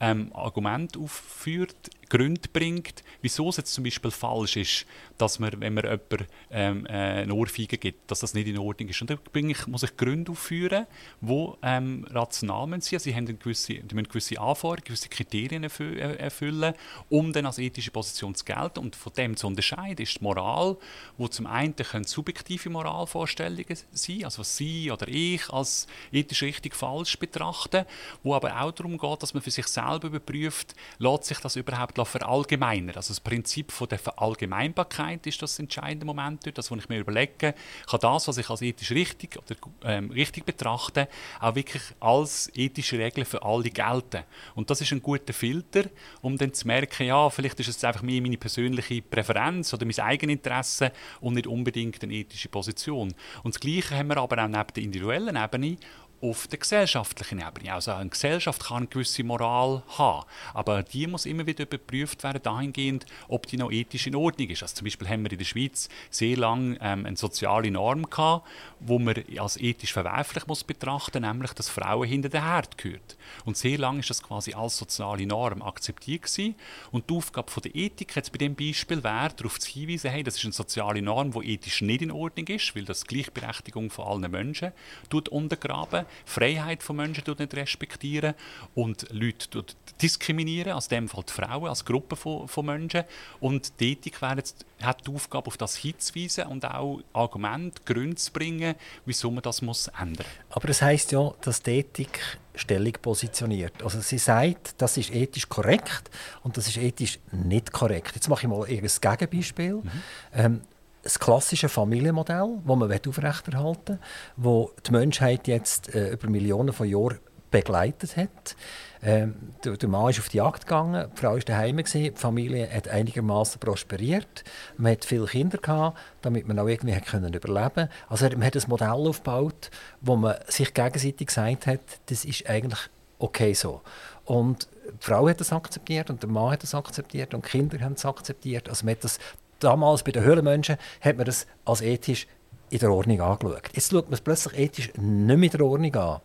Speaker 3: ähm, Argument aufführt, Gründe bringt, wieso es jetzt zum Beispiel falsch ist, dass man, wenn man jemandem ähm, äh, eine Ohrfeige gibt, dass das nicht in Ordnung ist. Und da ich, muss ich Gründe aufführen, die ähm, rational sind. Sie haben gewisse, die müssen gewisse Anforderungen, gewisse Kriterien äh, erfüllen, um dann als ethische Position zu gelten. Und von dem zu unterscheiden ist die Moral, wo zum einen können subjektive Moralvorstellungen sein, also was Sie oder ich als ethisch richtig falsch betrachten, wo aber auch darum geht, dass man für sich selber überprüft, lässt sich das überhaupt verallgemeinern. Also das Prinzip von der Verallgemeinbarkeit ist das entscheidende Moment dort, also wo ich mir überlege, kann das, was ich als ethisch richtig oder ähm, richtig betrachte, auch wirklich als ethische Regel für alle gelten. Und das ist ein guter Filter, um dann zu merken, ja, vielleicht ist es einfach mehr meine persönliche Präferenz oder mein Eigeninteresse und nicht unbedingt eine ethische Position. Und das Gleiche haben wir aber auch neben der individuellen Ebene auf der gesellschaftlichen Ebene. Also eine Gesellschaft kann eine gewisse Moral haben, aber die muss immer wieder überprüft werden dahingehend, ob die noch ethisch in Ordnung ist. Also zum Beispiel haben wir in der Schweiz sehr lange ähm, eine soziale Norm gehabt, wo man als ethisch verwerflich muss betrachten, nämlich dass Frauen hinter den Herd gehört. Und sehr lange ist das quasi als soziale Norm akzeptiert gewesen. Und die Aufgabe von der Ethik jetzt bei dem Beispiel wäre, darauf zu hinweisen, hey, das ist eine soziale Norm, die ethisch nicht in Ordnung ist, weil das Gleichberechtigung von allen Menschen tut untergraben Freiheit von Menschen nicht respektieren und Leute diskriminieren, also in dem Fall die Frauen als Gruppe von, von Menschen. Und die Ethik jetzt, hat die Aufgabe, auf das hinzuweisen und auch Argumente, Gründe zu bringen, wieso man das muss ändern muss.
Speaker 2: Aber das heisst ja, dass die Ethik Stellung positioniert. Also sie sagt, das ist ethisch korrekt und das ist ethisch nicht korrekt. Jetzt mache ich mal ein Gegenbeispiel. Mhm. Ähm, das klassische Familienmodell, das man aufrechterhalten will, das die Menschheit jetzt äh, über Millionen von Jahren begleitet hat. Ähm, der, der, Mann ist auf die Jagd gegangen, die Frau war daheim, die Familie hat einigermaßen prosperiert, man hat viele Kinder gehabt, damit man auch irgendwie hat können überleben Also man hat ein Modell aufgebaut, wo man sich gegenseitig gesagt hat, das ist eigentlich okay so. Und die Frau hat das akzeptiert und der Mann hat das akzeptiert und die Kinder haben es akzeptiert. Also man hat das damals bei den Höhlenmenschen hat man das als ethisch in der Ordnung angeschaut. Jetzt schaut man es plötzlich ethisch nicht mehr in der Ordnung an.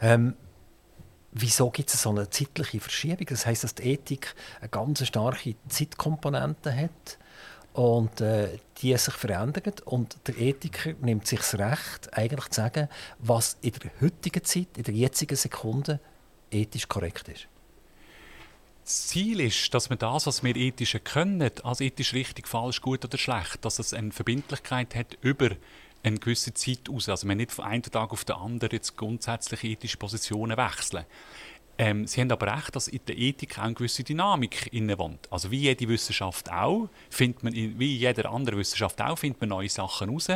Speaker 2: Ähm, wieso gibt es so eine zeitliche Verschiebung? Das heißt, dass die Ethik eine ganz starke Zeitkomponente hat und äh, die sich verändert und der Ethiker nimmt sich das Recht, eigentlich zu sagen, was in der heutigen Zeit, in der jetzigen Sekunde ethisch korrekt ist.
Speaker 3: Das Ziel ist, dass wir das, was wir ethisch können, als ethisch richtig, falsch, gut oder schlecht, dass es eine Verbindlichkeit hat über eine gewisse Zeit aus. Also wir nicht von einem Tag auf den anderen jetzt grundsätzlich ethische Positionen wechseln. Ähm, Sie haben aber recht, dass in der Ethik auch eine gewisse Dynamik innewohnt. Also wie jede Wissenschaft auch, findet man, wie jeder andere Wissenschaft auch, findet man neue Sachen heraus.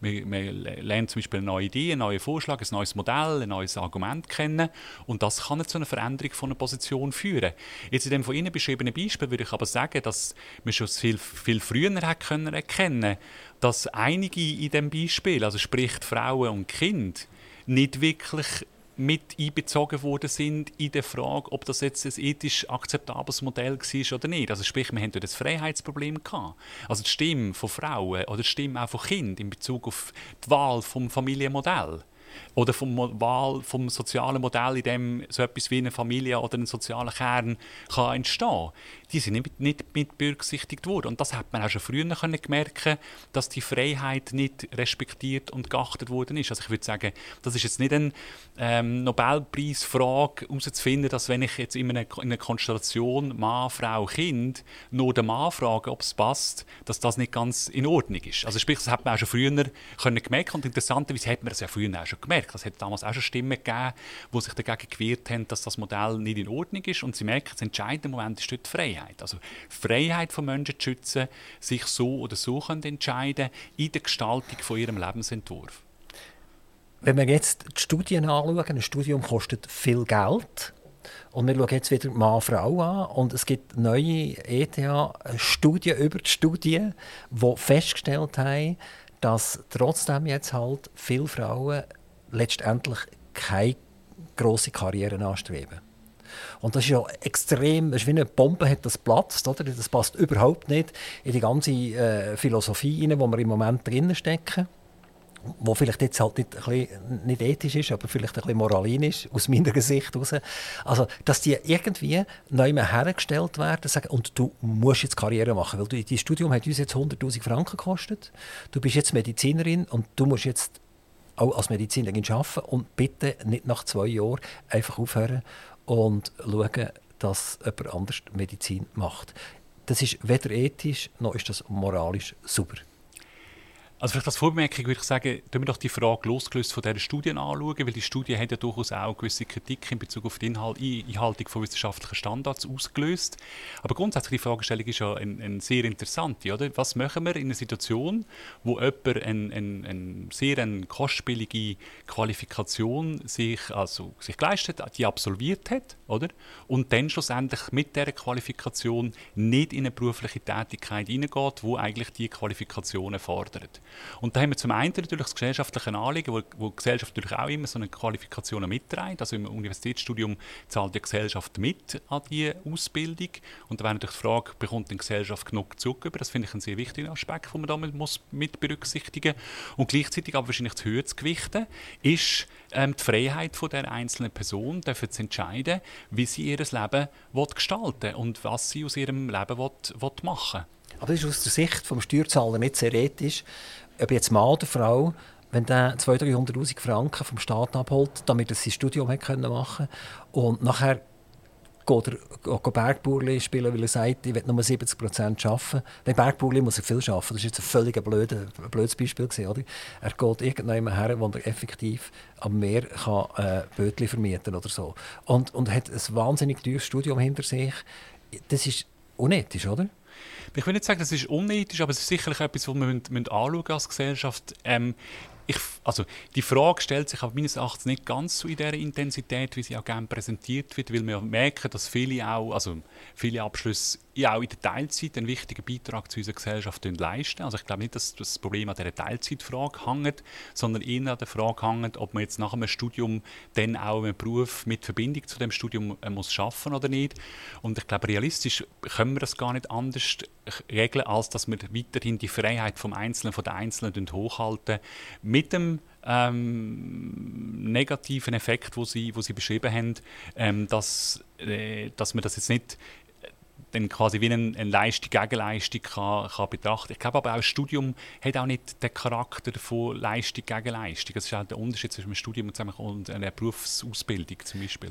Speaker 3: Man, man lernt zum Beispiel eine neue Idee, einen neuen Vorschlag, ein neues Modell, ein neues Argument kennen und das kann zu einer Veränderung von einer Position führen. Jetzt in dem von Ihnen beschriebenen Beispiel würde ich aber sagen, dass man schon viel, viel früher hat können erkennen dass einige in dem Beispiel, also sprich Frauen und Kinder, nicht wirklich mit einbezogen worden sind in der Frage, ob das jetzt ein ethisch akzeptables Modell war oder nicht. Also sprich, wir haben dort ein Freiheitsproblem gehabt. Also die Stimme von Frauen oder die Stimme auch von Kindern in Bezug auf die Wahl vom Familienmodell oder vom Wahl vom sozialen Modell, in dem so etwas wie eine Familie oder ein sozialer Kern kann entstehen die sind nicht, nicht mit berücksichtigt worden. Und das hat man auch schon früher können dass die Freiheit nicht respektiert und geachtet worden ist. Also ich würde sagen, das ist jetzt nicht eine ähm, Nobelpreisfrage herauszufinden, dass wenn ich jetzt in einer, in einer Konstellation Mann, Frau, Kind nur den Mann frage, ob es passt, dass das nicht ganz in Ordnung ist. Also sprich, das hat man auch schon früher können gemerkt und interessanterweise hat man das ja früher auch schon gemerkt. Das hat damals auch schon Stimmen gegeben, die sich dagegen gewehrt haben, dass das Modell nicht in Ordnung ist. Und sie merken, das entscheidende Moment ist dort die Freiheit. Also Freiheit von Menschen zu schützen, sich so oder so können entscheiden in der Gestaltung von ihrem Lebensentwurf.
Speaker 2: Wenn wir jetzt die Studien anschauen, ein Studium kostet viel Geld. Und wir schauen jetzt wieder Mann-Frau an. Und es gibt neue ETH-Studien über die Studien, die festgestellt haben, dass trotzdem jetzt halt viele Frauen letztendlich keine grosse Karriere anstreben. Und das ist ja extrem, das ist wie eine Bombe, hat das platzt, oder? Das passt überhaupt nicht in die ganze äh, Philosophie rein, wo wir im Moment drinnen stecken wo vielleicht jetzt halt nicht, bisschen, nicht ethisch ist, aber vielleicht ein bisschen moralinisch, aus meiner Sicht heraus. Also, dass die irgendwie neu hergestellt werden sagen, und du musst jetzt Karriere machen, weil du, dein Studium hat uns jetzt 100'000 Franken gekostet, du bist jetzt Medizinerin und du musst jetzt auch als Medizinerin arbeiten und bitte nicht nach zwei Jahren einfach aufhören und schauen, dass jemand anders Medizin macht. Das ist weder ethisch noch ist das moralisch super.
Speaker 3: Also vielleicht als Vorbemerkung würde ich sagen, tun wir doch die Frage losgelöst von dieser Studien anschauen, weil die Studie hat ja durchaus auch gewisse Kritik in Bezug auf die Einhaltung von wissenschaftlichen Standards ausgelöst. Aber grundsätzlich die Fragestellung ist ja eine ein sehr interessante, oder? Was machen wir in einer Situation, wo jemand eine, eine, eine sehr eine kostspielige Qualifikation sich, also sich geleistet hat, die absolviert hat, oder? Und dann schlussendlich mit dieser Qualifikation nicht in eine berufliche Tätigkeit hineingeht, wo eigentlich die Qualifikationen fordert. Und da haben wir zum einen natürlich das gesellschaftliche Anliegen, wo, wo die Gesellschaft natürlich auch immer so eine Qualifikation mitträgt. Also im Universitätsstudium zahlt die Gesellschaft mit an die Ausbildung. Und da wäre natürlich die Frage, bekommt die Gesellschaft genug zurück? Das finde ich einen sehr wichtigen Aspekt, den man damit muss mit berücksichtigen muss. Und gleichzeitig aber wahrscheinlich zu höher zu gewichten, ist ähm, die Freiheit von der einzelnen Person, dafür zu entscheiden, wie sie ihr Leben gestalten und was sie aus ihrem Leben will, will machen
Speaker 2: will. Aber das ist aus der Sicht des Steuerzahler nicht sehr ethisch, ob jetzt Mann oder Frau wenn der 200.000, 300'000 Franken vom Staat abholt, damit er sein Studium machen konnte und nachher geht er Bergburli spielen, weil er sagt, ich will nur 70 Prozent arbeiten. Bei Bergburli muss er viel arbeiten. Das war jetzt ein völlig blöde, blödes Beispiel. Oder? Er geht irgendjemand her, wo er effektiv am Meer kann, äh, Bötchen vermieten oder so. Und, und hat ein wahnsinnig teures Studium hinter sich. Das ist unethisch, oder?
Speaker 3: Ich will nicht sagen, das ist unethisch, aber es ist sicherlich etwas, was wir anschauen als Gesellschaft. Ähm, ich, also die Frage stellt sich aber meines Erachtens nicht ganz so in der Intensität, wie sie auch gerne präsentiert wird, weil wir merken, dass viele auch, also viele Abschlüsse ja auch in der Teilzeit einen wichtigen Beitrag zu unserer Gesellschaft leisten. Also ich glaube nicht, dass das Problem an dieser Teilzeitfrage hängt, sondern eher an der Frage hängt, ob man jetzt nach einem Studium dann auch einen Beruf mit Verbindung zu dem Studium äh, muss schaffen oder nicht. Und ich glaube, realistisch können wir das gar nicht anders regeln, als dass wir weiterhin die Freiheit vom Einzelnen, von der Einzelnen hochhalten mit dem ähm, negativen Effekt, wo sie, wo sie beschrieben haben, ähm, dass, äh, dass man das jetzt nicht dann quasi wie eine, eine Leistung, Gegenleistung kann, kann betrachten. Ich glaube aber auch, das Studium hat auch nicht den Charakter von Leistung gegen Leistung. Das ist auch der Unterschied zwischen einem Studium und einer Berufsausbildung zum Beispiel.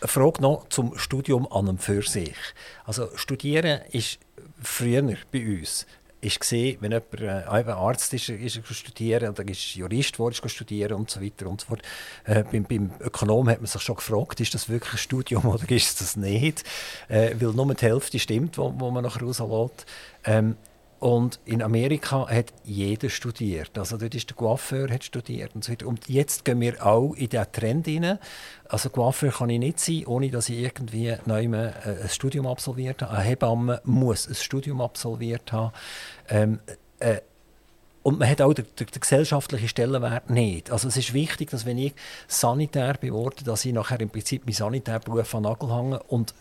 Speaker 2: Eine Frage noch zum Studium an und für sich. Also Studieren ist früher bei uns ist gesehen, wenn jemand äh, Arzt ist, ist er studieren oder ist Jurist, wo ist studieren und so weiter und so fort. Äh, beim, beim Ökonom hat man sich schon gefragt, ist das wirklich ein Studium oder ist das nicht? Äh, weil nur die Hälfte stimmt, wo, wo man nachher rauslässt. Ähm, und in Amerika hat jeder studiert. Also dort ist der Coiffeur hat studiert und so weiter. Und jetzt gehen wir auch in diesen Trend hinein. Also Coiffeur kann ich nicht sein, ohne dass ich irgendwie neu äh, ein Studium absolviert habe. Eine Hebamme muss ein Studium absolviert haben. Ähm, äh, und man hat auch den, den, den, gesellschaftlichen Stellenwert nicht. Also es ist wichtig, dass wenn ich Sanitär beworde, dass ich nachher im Prinzip meinen Sanitärberuf an Nagel hänge und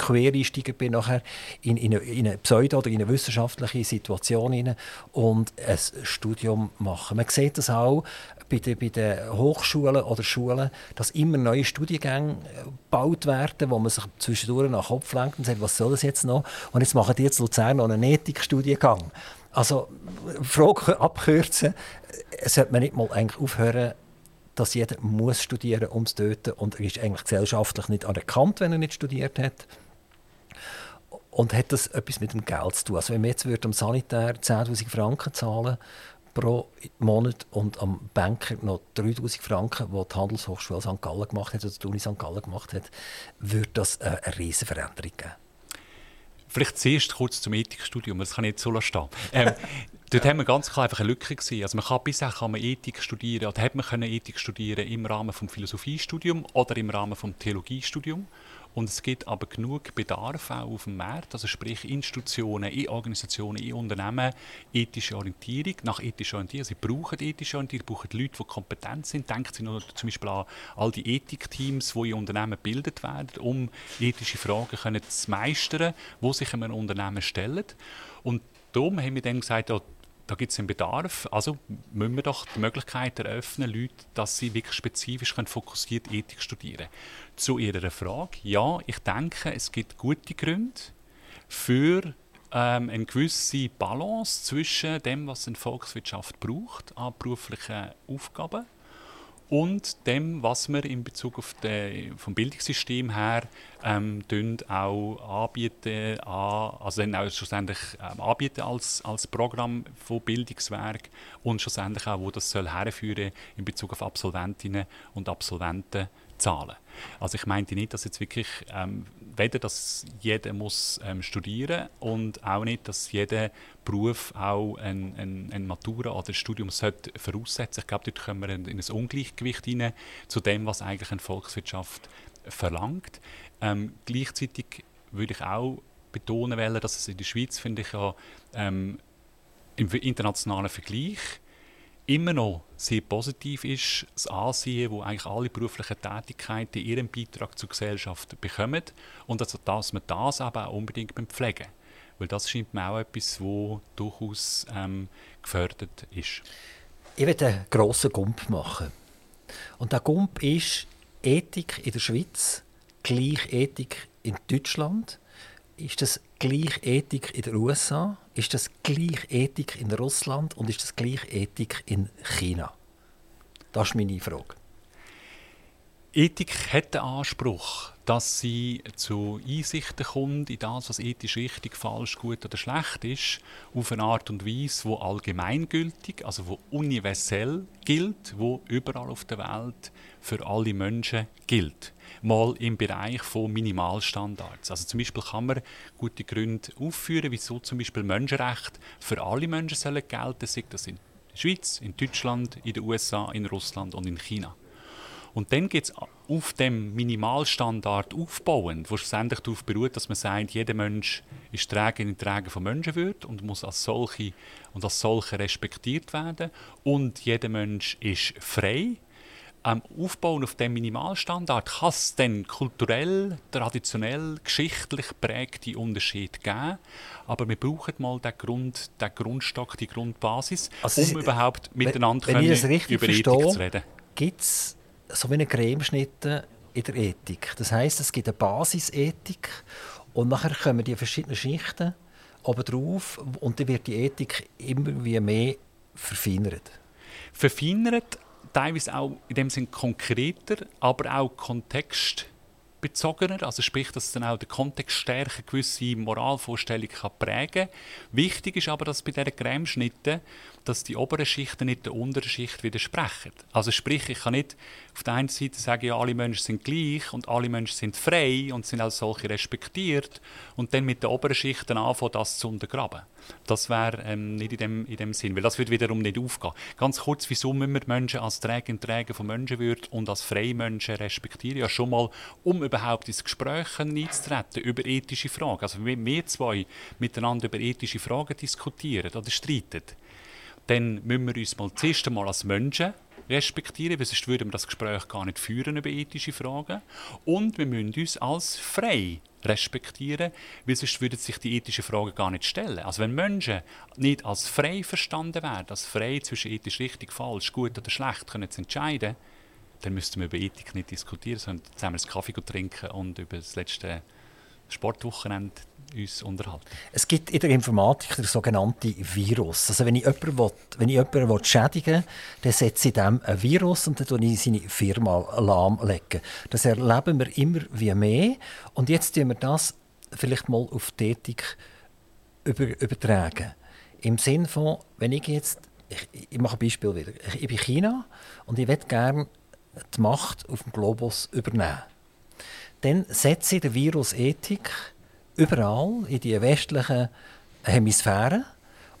Speaker 2: Quereinsteiger bin nachher in, in, eine, in eine Pseudo- oder in eine wissenschaftliche Situation hinein und ein Studium machen. Man sieht das auch bei den, bei den Hochschulen oder Schulen, dass immer neue Studiengänge äh, gebaut werden, wo man sich zwischendurch nach Kopf lenkt und sagt, was soll das jetzt noch? Und jetzt machen die jetzt Luzern noch einen Ethikstudiengang. Also, Frage abkürzen, äh, sollte man nicht mal eigentlich aufhören, dass jeder muss studieren muss, um zu töten und er ist eigentlich gesellschaftlich nicht anerkannt, wenn er nicht studiert hat. Und hat das etwas mit dem Geld zu tun? Also wenn wir jetzt am Sanitär 10'000 Franken zahlen pro Monat und am Banker noch 3'000 Franken, die die Handelshochschule St. Gallen gemacht hat oder die Uni St. Gallen gemacht hat, würde das eine, eine riesige Veränderung geben.
Speaker 3: Vielleicht zuerst kurz zum Ethikstudium, das kann ich jetzt so lassen. Ähm, dort haben wir ganz klar einfach eine Lücke gesehen. Also man kann bisher kann man Ethik studieren oder hat man können Ethik studieren im Rahmen vom Philosophiestudium oder im Rahmen vom Theologiestudium. Und es gibt aber genug Bedarf auch auf dem Markt, also sprich Institutionen, in Organisationen, in Unternehmen, ethische Orientierung, nach ethischer Orientierung. Sie brauchen ethische Orientierung, brauchen Leute, die kompetent sind. Denken Sie nur zum Beispiel an all die Ethikteams, die in Unternehmen gebildet werden, um ethische Fragen können zu meistern, die sich einem Unternehmen stellen. Und darum haben wir dann gesagt, da gibt es einen Bedarf. Also müssen wir doch die Möglichkeit eröffnen, Leute, dass sie wirklich spezifisch können, fokussiert Ethik studieren Zu Ihrer Frage, ja, ich denke, es gibt gute Gründe für ähm, eine gewisse Balance zwischen dem, was eine Volkswirtschaft braucht, an beruflichen Aufgaben und dem, was wir in Bezug auf den, vom Bildungssystem her ähm, auch anbieten, an, also dann auch schlussendlich ähm, anbieten als, als Programm von Bildungswerk und schlussendlich auch, wo das soll herführen in Bezug auf Absolventinnen und Absolventen zahlen. Also ich meinte nicht, dass jetzt wirklich ähm, weder, dass jeder muss ähm, studieren und auch nicht, dass jeder Beruf auch ein, ein, ein Matura oder ein Studium sollte voraussetzen. Ich glaube, dort kommen wir in, in ein Ungleichgewicht hinein zu dem, was eigentlich eine Volkswirtschaft verlangt. Ähm, gleichzeitig würde ich auch betonen wollen, dass es in der Schweiz, finde ich, ja, ähm, im internationalen Vergleich immer noch sehr positiv ist, das Ansehen, wo eigentlich alle beruflichen Tätigkeiten ihren Beitrag zur Gesellschaft bekommen und also, dass man das aber auch unbedingt pflegen weil das scheint mir auch etwas, wo durchaus ähm, gefördert ist.
Speaker 2: Ich werde einen grossen Gump machen. Und der Gump ist Ethik in der Schweiz, gleich Ethik in Deutschland. Ist das gleich Ethik in den USA? Ist das gleich Ethik in Russland? Und ist das gleich Ethik in China? Das ist meine Frage.
Speaker 3: Ethik hat den Anspruch, dass sie zu Einsichten kommt in das, was ethisch richtig, falsch, gut oder schlecht ist, auf eine Art und Weise, wo allgemeingültig, also wo universell gilt, wo überall auf der Welt für alle Menschen gilt. Mal im Bereich von Minimalstandards. Also zum Beispiel kann man gute Gründe aufführen, wieso zum Beispiel Menschenrechte für alle Menschen sollen gelten, sei das in der Schweiz, in Deutschland, in den USA, in Russland und in China. Und dann geht es auf dem Minimalstandard aufbauen, wo schlussendlich darauf beruht, dass man sagt, jeder Mensch ist Trägerin Träger von Menschenwürde und muss als solche und als solche respektiert werden. Und jeder Mensch ist frei. Ähm, aufbauen auf dem Minimalstandard kann es dann kulturell, traditionell, geschichtlich prägte Unterschiede geben. Aber wir brauchen mal den, Grund, den Grundstock, die Grundbasis, also, um überhaupt miteinander
Speaker 2: wenn, wenn über Ethik
Speaker 3: zu reden.
Speaker 2: Gibt so wie eine Cremeschnitte in der Ethik. Das heißt, es gibt eine Basisethik und nachher kommen die verschiedenen Schichten oben drauf und dann wird die Ethik immer wie mehr verfeinert.
Speaker 3: Verfeinert, teilweise auch in dem Sinn konkreter, aber auch Kontext bezogener, also sprich, dass dann auch der Kontext stärker gewisse Moralvorstellungen prägen kann. Wichtig ist aber, dass bei diesen Cremeschnitten, dass die oberen Schichten nicht der unteren Schicht widersprechen. Also sprich, ich kann nicht auf der einen Seite sagen, ja, alle Menschen sind gleich und alle Menschen sind frei und sind als solche respektiert und dann mit den oberen Schichten anfangen, das zu untergraben. Das wäre ähm, nicht in dem, in dem Sinn, weil das würde wiederum nicht aufgehen. Ganz kurz, wieso müssen wir Menschen als Träger und Träger von Menschenwürde und als freie Menschen respektieren? Ja, schon mal, um überhaupt ins Gespräch einzutreten über ethische Fragen. Also wenn wir zwei miteinander über ethische Fragen diskutieren oder streiten, dann müssen wir uns mal zuerst einmal als Menschen respektieren, weil sonst würden wir das Gespräch gar nicht führen über ethische Fragen. Und wir müssen uns als frei respektieren, weil sonst würden sich die ethischen Fragen gar nicht stellen. Also wenn Menschen nicht als frei verstanden werden, als frei zwischen ethisch richtig, falsch, gut oder schlecht können zu entscheiden, dann müssten wir über Ethik nicht diskutieren, sondern zusammen einen Kaffee trinken und über das letzte Sportwochenende uns unterhalten.
Speaker 2: Es gibt in der Informatik den sogenannten Virus. Also wenn ich jemanden, will, wenn ich jemanden schädigen will, dann setze ich dem ein Virus und dann lege ich seine Firma lahmlegen. Das erleben wir immer wie mehr. Und jetzt tun wir das vielleicht mal auf die Ethik über, übertragen. Im Sinne von, wenn ich jetzt, ich, ich mache ein Beispiel wieder, ich, ich bin China und ich möchte gerne die Macht auf dem Globus übernehmen. Dann setze ich den Virus Ethik überall in die westlichen Hemisphären.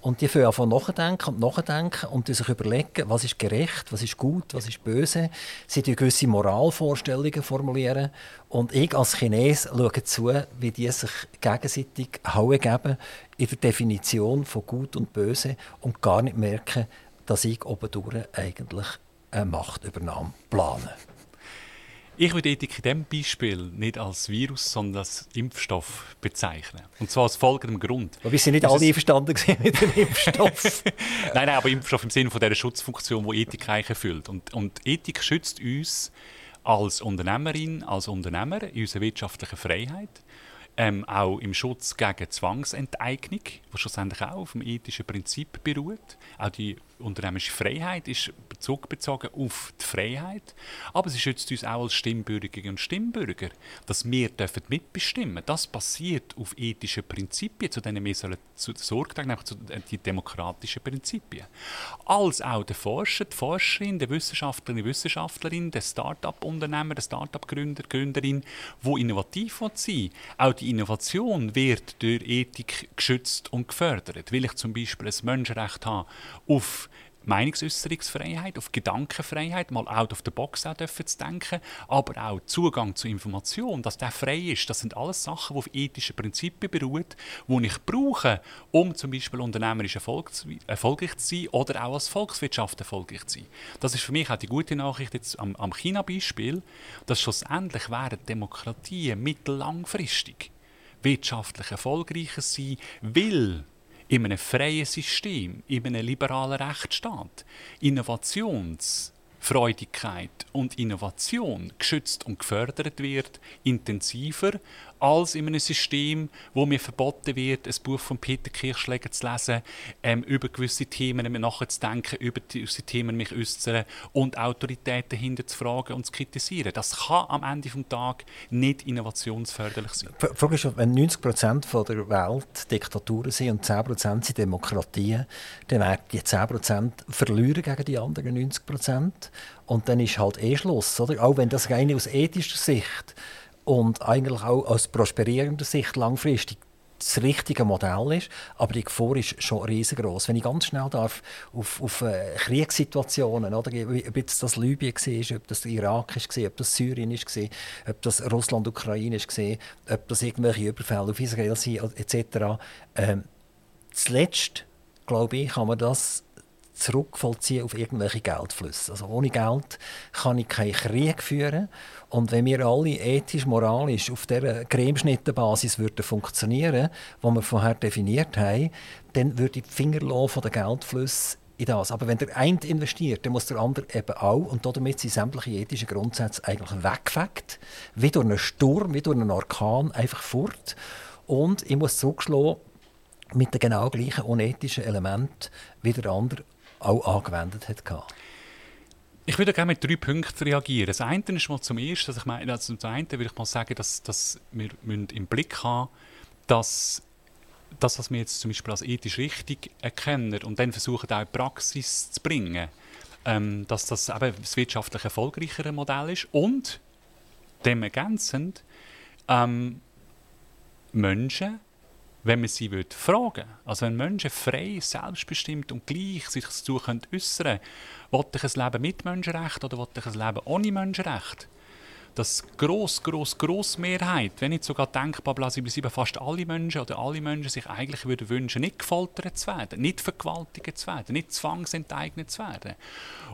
Speaker 2: Und die fangen an nachdenken und nachdenken und sich überlegen, was ist gerecht, was ist gut, was ist böse. Sie formulieren gewisse Moralvorstellungen. formulieren Und ich als Chines schaue zu, wie die sich gegenseitig Haue geben in der Definition von Gut und Böse und gar nicht merken, dass ich oben eigentlich eine Machtübernahme plane.
Speaker 3: Ich würde Ethik in diesem Beispiel nicht als Virus, sondern als Impfstoff bezeichnen. Und zwar aus folgendem Grund.
Speaker 2: Aber wir sind nicht alle einverstanden mit dem Impfstoff.
Speaker 3: nein, nein, aber Impfstoff im Sinne von dieser Schutzfunktion, die Ethik eigentlich erfüllt. Und, und Ethik schützt uns als Unternehmerin, als Unternehmer in unserer wirtschaftlichen Freiheit ähm, auch im Schutz gegen Zwangsenteignung, was schlussendlich auch auf dem ethischen Prinzip beruht. Auch die unternehmerische Freiheit ist Bezug bezogen auf die Freiheit, aber sie schützt uns auch als Stimmbürgerinnen und Stimmbürger, dass wir dürfen mitbestimmen. Das passiert auf ethischen Prinzipien, zu denen wir sollen Sorge tragen, nämlich zu den demokratischen Prinzipien. Als auch der Forscher, die Forscherin, der Wissenschaftler, die Wissenschaftlerin, der Start-up-Unternehmer, der Start-up-Gründer, Gründerin, die innovativ sein auch die Innovation wird durch Ethik geschützt und gefördert. Will ich zum Beispiel ein Menschenrecht haben auf Meinungsäußerungsfreiheit, auf Gedankenfreiheit, mal out of the box auch dürfen zu denken, aber auch Zugang zu Information, dass der frei ist. Das sind alles Sachen, die auf ethischen Prinzipien beruhen, die ich brauche, um zum Beispiel unternehmerisch erfolgreich zu sein oder auch als Volkswirtschaft erfolgreich zu sein. Das ist für mich auch die gute Nachricht jetzt am, am China-Beispiel, dass schlussendlich werden Demokratien mittellangfristig wirtschaftlich erfolgreicher sein, weil in einem freien System, in einem liberalen Rechtsstaat, Innovationsfreudigkeit und Innovation geschützt und gefördert wird, intensiver als in einem System, wo mir verboten wird, ein Buch von Peter Kirchschläger zu lesen, ähm, über gewisse Themen nachzudenken, über diese Themen mich äußern und Autoritäten dahinter zu fragen und zu kritisieren. Das kann am Ende des Tages nicht innovationsförderlich sein.
Speaker 2: Die Frage ist, wenn 90 Prozent der Welt Diktaturen sind und 10 Prozent sind Demokratien, dann werden die 10 Prozent verlieren gegen die anderen 90 Prozent. Und dann ist halt eh Schluss. Oder? Auch wenn das rein aus ethischer Sicht und eigentlich auch aus prosperierender Sicht langfristig das richtige Modell ist, aber die Gefahr ist schon riesengroß. Wenn ich ganz schnell darf auf, auf äh, Kriegssituationen, oder, ob jetzt das Libyen war, ob das Irak war, ob das Syrien war, ob das Russland, Ukraine war, ob das irgendwelche Überfälle auf Israel sind, etc. Ähm, zuletzt, glaube ich, kann man das zurückvollziehen auf irgendwelche Geldflüsse. Also ohne Geld kann ich keinen Krieg führen. Und wenn wir alle ethisch, moralisch auf dieser Cremeschnittenbasis würden funktionieren, die wir vorher definiert haben, dann würde die Finger von den Geldflüssen in das. Aber wenn der eine investiert, dann muss der andere eben auch. Und damit sind sämtliche ethischen Grundsätze eigentlich weggefegt. Wie durch einen Sturm, wie durch einen Orkan, einfach fort. Und ich muss zurückschlagen mit den genau gleichen unethischen Elementen wie der andere auch angewendet hat.
Speaker 3: Ich würde gerne mit drei Punkten reagieren. Das eine ist mal zum ersten, dass ich meine, also zum einen würde ich mal sagen, dass, dass wir im Blick haben dass das, was wir jetzt zum Beispiel als ethisch richtig erkennen und dann versuchen auch in Praxis zu bringen, ähm, dass das eben das wirtschaftlich erfolgreichere Modell ist und dem ergänzend ähm, Menschen wenn man sie würde fragen also wenn Menschen frei, selbstbestimmt und gleich sich dazu äußern können, will ich ein Leben mit Menschenrecht oder will ich ein Leben ohne Menschenrecht? Dass gross, gross, gross Mehrheit, wenn nicht sogar denkbar plausibel fast alle Menschen oder alle Menschen sich eigentlich würden wünschen, nicht gefoltert zu werden, nicht vergewaltigt zu werden, nicht zwangsenteignet zu werden.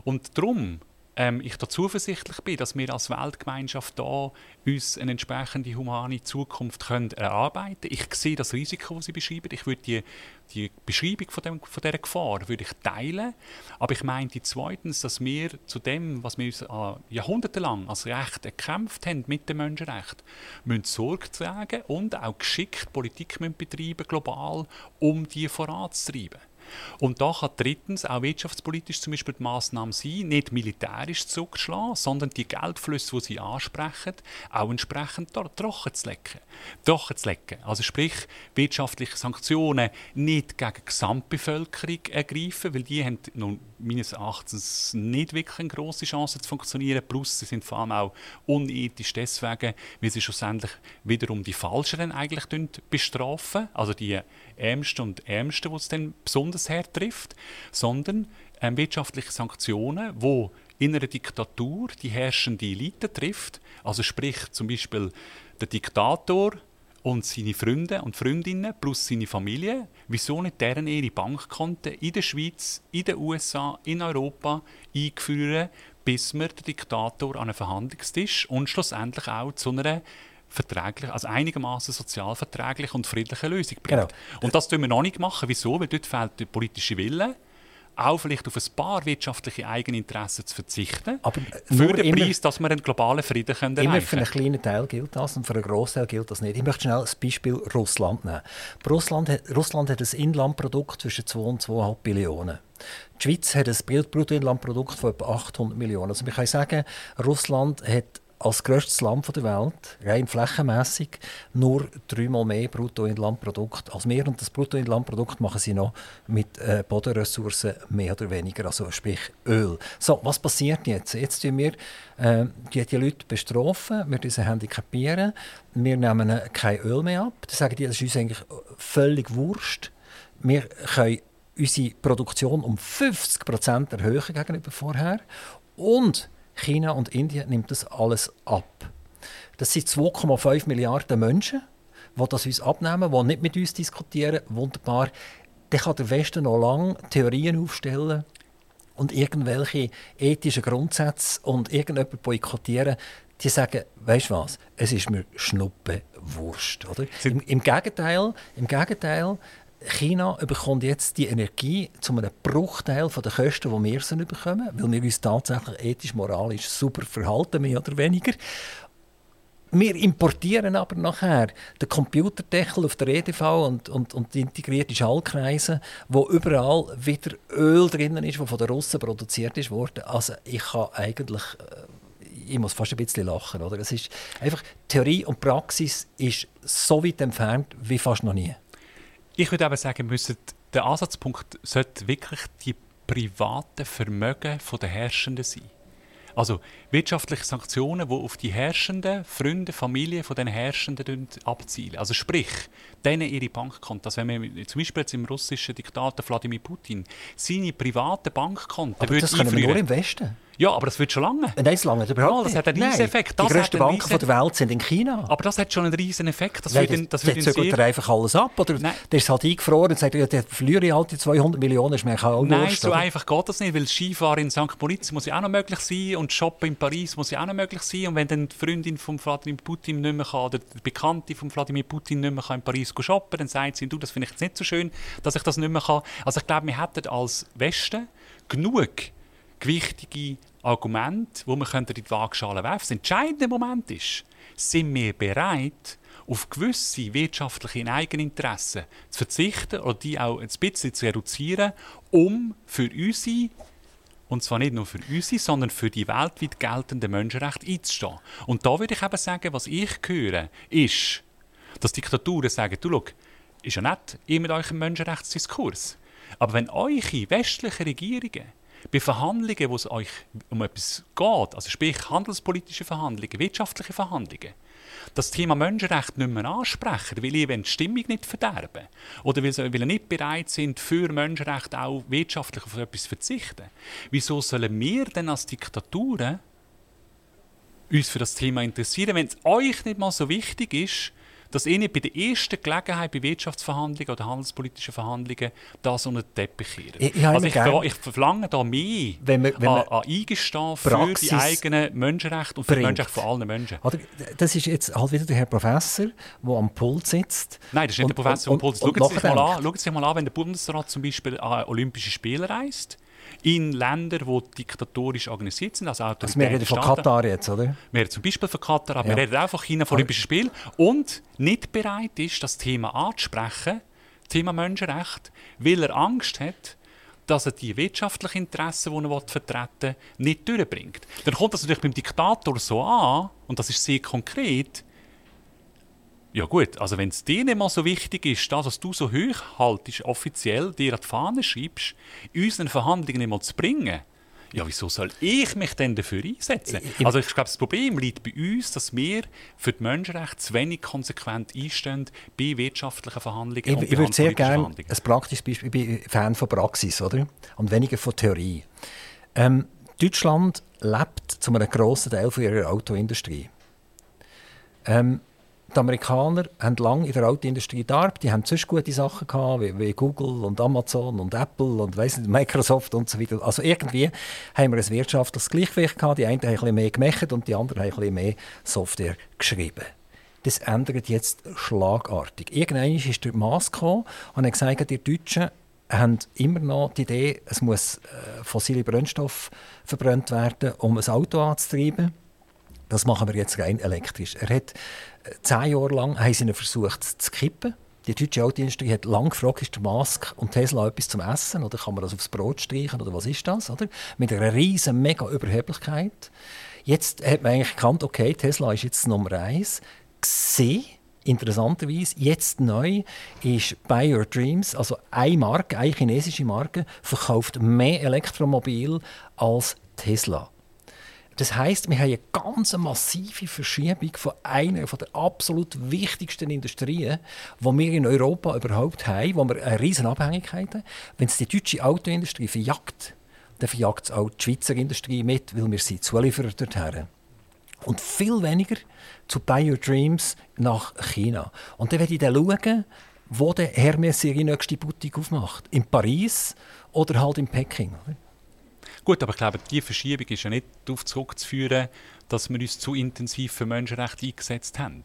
Speaker 3: Und darum ähm, ich da zuversichtlich bin, dass wir als Weltgemeinschaft da uns eine entsprechende humane Zukunft können erarbeiten Ich sehe das Risiko, das Sie beschreiben. Ich würde die, die Beschreibung von, dem, von dieser Gefahr würde ich teilen. Aber ich meinte zweitens, dass wir zu dem, was wir uns äh, jahrhundertelang als Recht erkämpft haben mit dem Menschenrecht, müssen Sorge tragen und auch geschickt Politik müssen betreiben global, um die voranzutreiben. Und da kann drittens auch wirtschaftspolitisch zum Beispiel die Massnahme sein, nicht militärisch zurückzuschlagen, sondern die Geldflüsse, die sie ansprechen, auch entsprechend trocken zu lecken. Trocken zu lecken. Also sprich, wirtschaftliche Sanktionen nicht gegen die Gesamtbevölkerung ergreifen, weil die haben nun meines Erachtens nicht wirklich eine grosse Chance zu funktionieren. Plus, sie sind vor allem auch unethisch deswegen, weil sie schlussendlich wiederum die Falscheren eigentlich bestrafen, also die Ärmsten und Ärmsten, die es dann besonders hart trifft, sondern ähm, wirtschaftliche Sanktionen, wo in einer Diktatur die herrschende Elite trifft, also sprich zum Beispiel der Diktator und seine Freunde und Freundinnen plus seine Familie, wieso nicht deren ihre Bankkonten in der Schweiz, in den USA, in Europa einführen, bis wir den Diktator an einen Verhandlungstisch und schlussendlich auch zu einer verträglich, also einigermaßen sozialverträglich und friedliche Lösung bringt. Genau. Und das tun wir noch nicht machen. Wieso? Weil dort fehlt der politische Wille auch vielleicht auf ein paar wirtschaftliche Eigeninteressen zu verzichten,
Speaker 2: Aber
Speaker 3: für den Preis, dass wir einen globalen Frieden können
Speaker 2: erreichen können. für einen kleinen Teil gilt das und für einen grossen Teil gilt das nicht. Ich möchte schnell das Beispiel Russland nehmen. Russland hat, Russland hat ein Inlandprodukt zwischen 2 und 2,5 Billionen. Die Schweiz hat ein Bruttoinlandprodukt von etwa 800 Millionen. Also man kann sagen, Russland hat als grösstes Land der Welt, rein flächenmässig, nur dreimal mehr Bruttoinlandprodukt als wir. Und das Bruttoinlandprodukt machen sie noch mit äh, Bodenressourcen mehr oder weniger, also sprich Öl. So, was passiert jetzt? Jetzt tun wir äh, die, die Leute bestrafen, wir diese handicapieren, wir nehmen kein Öl mehr ab. Dann sagen die, das ist uns eigentlich völlig wurscht. Wir können unsere Produktion um 50 Prozent erhöhen gegenüber vorher. Und China und Indien nimmt das alles ab. Das sind 2,5 Milliarden Menschen, die das uns abnehmen, die nicht mit uns diskutieren. Wunderbar. Dann kann der Westen noch lange Theorien aufstellen und irgendwelche ethischen Grundsätze und irgendjemand boykottieren. Die sagen, weißt du was, es ist mir Schnuppe Wurst. Oder? Im, Im, Gegenteil, Im Gegenteil, China bekommt jetzt die Energie zu einem Bruchteil der Kosten, die wir sie bekommen, weil wir uns tatsächlich ethisch, moralisch super verhalten, mehr oder weniger. Wir importieren aber nachher den Computerdeckel auf der EDV und, und, und die integrierte Schallkreise, wo überall wieder Öl drin ist, das von den Russen produziert worden. Also ich kann eigentlich, äh, ich muss fast ein bisschen lachen, oder? Es ist einfach Theorie und Praxis ist so weit entfernt wie fast noch nie.
Speaker 3: Ich würde aber sagen, müssen, der Ansatzpunkt sollte wirklich die privaten Vermögen der Herrschenden sein. Also wirtschaftliche Sanktionen, die auf die Herrschenden, Freunde, Familie von den Herrschenden abzielen. Also sprich, denen ihre Bankkonten. Also wenn man zum Beispiel jetzt im russischen Diktator Wladimir Putin seine privaten Bankkonten
Speaker 2: Aber das können wir nur im Westen.
Speaker 3: Ja, aber das wird schon lange.
Speaker 2: Nein, das lange überhaupt
Speaker 3: ja, das hat einen riesen Effekt.
Speaker 2: Die grössten Banken riesen... der Welt sind in China.
Speaker 3: Aber das hat schon einen riesen Effekt.
Speaker 2: Das Nein, wird, das, das, das sehr... einfach alles ab? Oder Nein. der ist halt eingefroren und sagt, ja, der verliere ich halt die 200 Millionen, ist mir auch
Speaker 3: Nein,
Speaker 2: Wurst,
Speaker 3: so oder? einfach geht das nicht, weil Skifahren in St. Moritz muss ja auch noch möglich sein und Shoppen in Paris muss ja auch noch möglich sein. Und wenn dann die Freundin von Vladimir Putin nicht mehr kann, oder die Bekannte von Vladimir Putin nicht mehr kann in Paris shoppen, dann sagt sie, du, das finde ich jetzt nicht so schön, dass ich das nicht mehr kann. Also ich glaube, wir hätten als Westen genug gewichtige Argumente, wo wir in die Waagschale werfen Das entscheidende Moment ist, sind wir bereit, auf gewisse wirtschaftliche Eigeninteressen zu verzichten oder die auch ein bisschen zu reduzieren, um für unsere und zwar nicht nur für unsere, sondern für die weltweit geltenden Menschenrechte einzustehen. Und da würde ich eben sagen, was ich höre, ist, dass Diktaturen sagen, du schau, ist ja nett, ihr mit eurem Menschenrechtsdiskurs. Aber wenn eure westlichen Regierungen bei Verhandlungen, wo es euch um etwas geht, also sprich handelspolitische Verhandlungen, wirtschaftliche Verhandlungen, das Thema Menschenrecht nicht mehr ansprechen, weil ihr die Stimmung nicht verderben oder weil sie nicht bereit sind, für Menschenrechte auch wirtschaftlich auf etwas zu verzichten. Wieso sollen wir denn als Diktaturen uns für das Thema interessieren, wenn es euch nicht mal so wichtig ist, dass Ihnen bei der ersten Gelegenheit bei Wirtschaftsverhandlungen oder handelspolitischen Verhandlungen das unter den Teppich kehren.
Speaker 2: Ich, ich, also
Speaker 3: ich, ver ich verlange da mehr
Speaker 2: wenn wir, wenn
Speaker 3: an, an Eingestehen für die eigenen Menschenrechte und für die Menschenrechte von allen Menschen.
Speaker 2: Oder, das ist jetzt halt wieder der Herr Professor, der am Pult sitzt.
Speaker 3: Nein, das ist nicht und, der Professor am Pult schauen Sie sich mal an, wenn der Bundesrat zum Beispiel an Olympische Spiele reist in Ländern, die diktatorisch organisiert sind, also
Speaker 2: Also wir reden von Katar jetzt, oder?
Speaker 3: Wir reden zum Beispiel von Katar, aber ja. wir reden auch von China, von Olympischen Spielen und nicht bereit ist, das Thema anzusprechen, Thema Menschenrecht, weil er Angst hat, dass er die wirtschaftlichen Interessen, die er vertreten will, nicht durchbringt. Dann kommt das natürlich beim Diktator so an, und das ist sehr konkret, ja gut, also wenn es dir nicht mal so wichtig ist, das, was du so hoch haltest, offiziell dir an die Fahne schreibst, in unseren Verhandlungen nicht mal zu bringen, ja, wieso soll ich mich denn dafür einsetzen? Also ich glaube, das Problem liegt bei uns, dass wir für die Menschenrechte zu wenig konsequent einstehen bei wirtschaftlichen Verhandlungen
Speaker 2: ich, und Ich würde sehr gerne ein praktisches Beispiel, ich bin Fan von Praxis oder? und weniger von Theorie. Ähm, Deutschland lebt zu einem grossen Teil von ihrer Autoindustrie. Ähm, die Amerikaner haben lange in der Autoindustrie gearbeitet. Die haben sonst gute Sachen gehabt, wie, wie, Google und Amazon und Apple und nicht, Microsoft und so weiter. Also irgendwie haben wir ein wirtschaftliches Gleichgewicht gehabt. Die einen haben ein bisschen mehr gemacht und die anderen haben ein bisschen mehr Software geschrieben. Das ändert jetzt schlagartig. Irgendwann ist der Maß gekommen und hat gesagt, die Deutschen haben immer noch die Idee, es muss äh, fossile Brennstoff verbrannt werden, um ein Auto anzutreiben. Das machen wir jetzt rein elektrisch. Er hat zehn Jahre lang haben sie versucht zu kippen. Die deutsche Autoindustrie hat lange gefragt, ist der Mask und Tesla etwas zum Essen oder kann man das aufs Brot streichen oder was ist das? Oder? Mit einer riesen mega Überheblichkeit. Jetzt hat man eigentlich erkannt, okay, Tesla ist jetzt Nummer eins. Gesehen, interessanterweise, jetzt neu ist Buy Your Dreams, also eine Marke, eine chinesische Marke, verkauft mehr Elektromobil als Tesla. Das heißt, wir haben eine ganz massive Verschiebung von einer der absolut wichtigsten Industrien, die wir in Europa überhaupt haben, wo wir eine riesen Abhängigkeit haben. Wenn es die deutsche Autoindustrie verjagt, dann verjagt es auch die Schweizer Industrie mit, weil wir sie Zulieferer dorthin. Und viel weniger zu Buy Your Dreams nach China. Und dann werde ich dann schauen, wo der Hermes ihre nächste Boutique aufmacht. In Paris oder halt in Peking.
Speaker 3: Gut, aber ich glaube, diese Verschiebung ist ja nicht darauf zurückzuführen, dass wir uns zu intensiv für Menschenrechte eingesetzt haben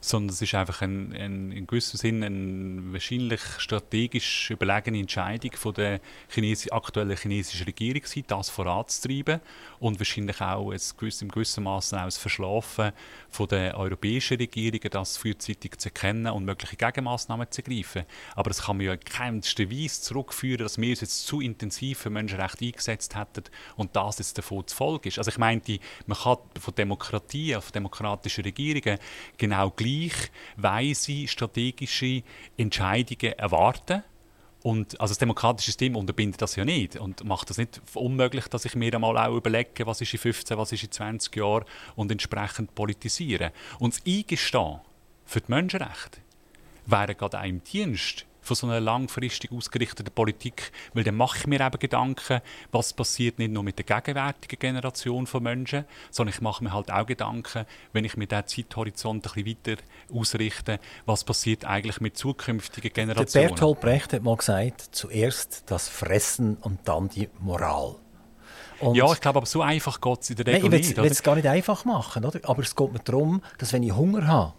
Speaker 3: sondern es ist einfach ein, ein, in gewissem Sinn eine wahrscheinlich strategisch überlegene Entscheidung von der Chinesi aktuellen chinesischen Regierung gewesen, das voranzutreiben und wahrscheinlich auch ein gewiss, im gewissen Maße auch das Verschlafen von der europäischen Regierungen, das frühzeitig zu erkennen und mögliche Gegenmaßnahmen zu ergreifen. Aber das kann man ja in keinster Weise zurückführen, dass wir uns jetzt zu intensiv für Menschenrechte eingesetzt hätten und das jetzt davon zu Folge ist. Also ich meinte, man kann von Demokratie, von demokratischen Regierungen genau gleich gleich weise strategische Entscheidungen erwarten. Und also das demokratische System unterbindet das ja nicht und macht das nicht unmöglich, dass ich mir einmal auch überlege, was ist in 15, was ist in 20 Jahren und entsprechend politisiere. Und das Eingestehen für die Menschenrechte wäre gerade einem Dienst von so einer langfristig ausgerichteten Politik, weil dann mache ich mir eben Gedanken, was passiert nicht nur mit der gegenwärtigen Generation von Menschen, sondern ich mache mir halt auch Gedanken, wenn ich mir diesen Zeithorizont ein bisschen weiter ausrichte, was passiert eigentlich mit zukünftigen Generationen.
Speaker 2: Der Bertolt Brecht hat mal gesagt, zuerst das Fressen und dann die Moral.
Speaker 3: Und ja, ich glaube, aber so einfach geht es in der Regel
Speaker 2: Nein, ich will es gar nicht einfach machen, oder? aber es geht mir darum, dass wenn ich Hunger habe,